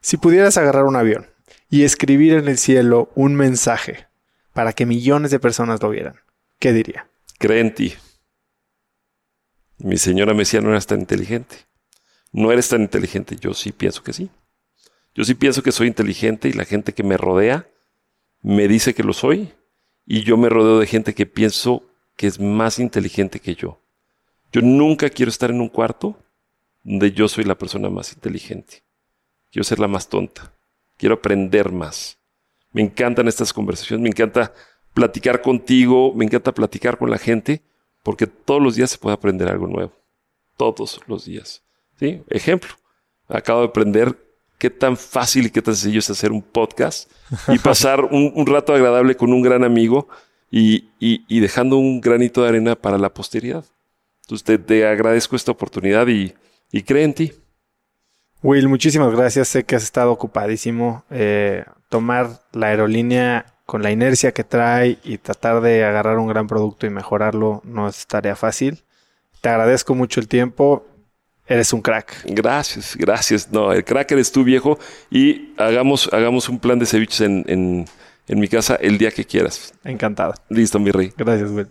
Si pudieras agarrar un avión y escribir en el cielo un mensaje para que millones de personas lo vieran, ¿qué diría? Cree en ti. Mi señora me decía, no eres tan inteligente. No eres tan inteligente. Yo sí pienso que sí. Yo sí pienso que soy inteligente y la gente que me rodea me dice que lo soy y yo me rodeo de gente que pienso que es más inteligente que yo. Yo nunca quiero estar en un cuarto donde yo soy la persona más inteligente. Quiero ser la más tonta. Quiero aprender más. Me encantan estas conversaciones, me encanta platicar contigo, me encanta platicar con la gente, porque todos los días se puede aprender algo nuevo. Todos los días. ¿Sí? Ejemplo, acabo de aprender qué tan fácil y qué tan sencillo es hacer un podcast y pasar un, rato agradable con un gran amigo y, dejando un granito de arena para la posteridad. Entonces te, agradezco esta oportunidad y, y cree en ti. Will, muchísimas gracias. Sé que has estado ocupadísimo. Eh, tomar la aerolínea con la inercia que trae y tratar de agarrar un gran producto y mejorarlo no es tarea fácil. Te agradezco mucho el tiempo. Eres un crack. Gracias, gracias. No, el crack eres tú, viejo. Y hagamos, hagamos un plan de ceviches en, en, en mi casa el día que quieras. Encantado. Listo, mi rey. Gracias, Will.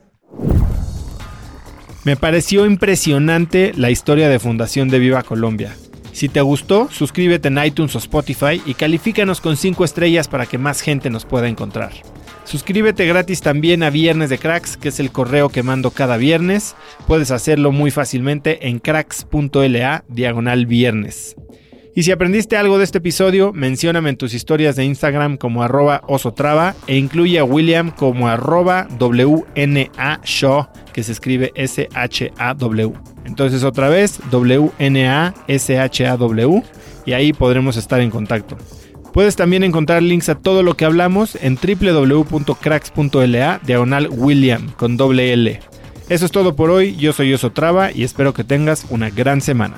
Me pareció impresionante la historia de fundación de Viva Colombia. Si te gustó, suscríbete en iTunes o Spotify y califícanos con 5 estrellas para que más gente nos pueda encontrar. Suscríbete gratis también a Viernes de Cracks, que es el correo que mando cada viernes. Puedes hacerlo muy fácilmente en cracks.la diagonal viernes. Y si aprendiste algo de este episodio, mencióname en tus historias de Instagram como arroba osotrava e incluye a William como arroba WNA Shaw, que se escribe S-H-A-W. Entonces otra vez, W-N-A-S-H-A-W, y ahí podremos estar en contacto. Puedes también encontrar links a todo lo que hablamos en www.cracks.la diagonal William con doble L. Eso es todo por hoy, yo soy Osotrava y espero que tengas una gran semana.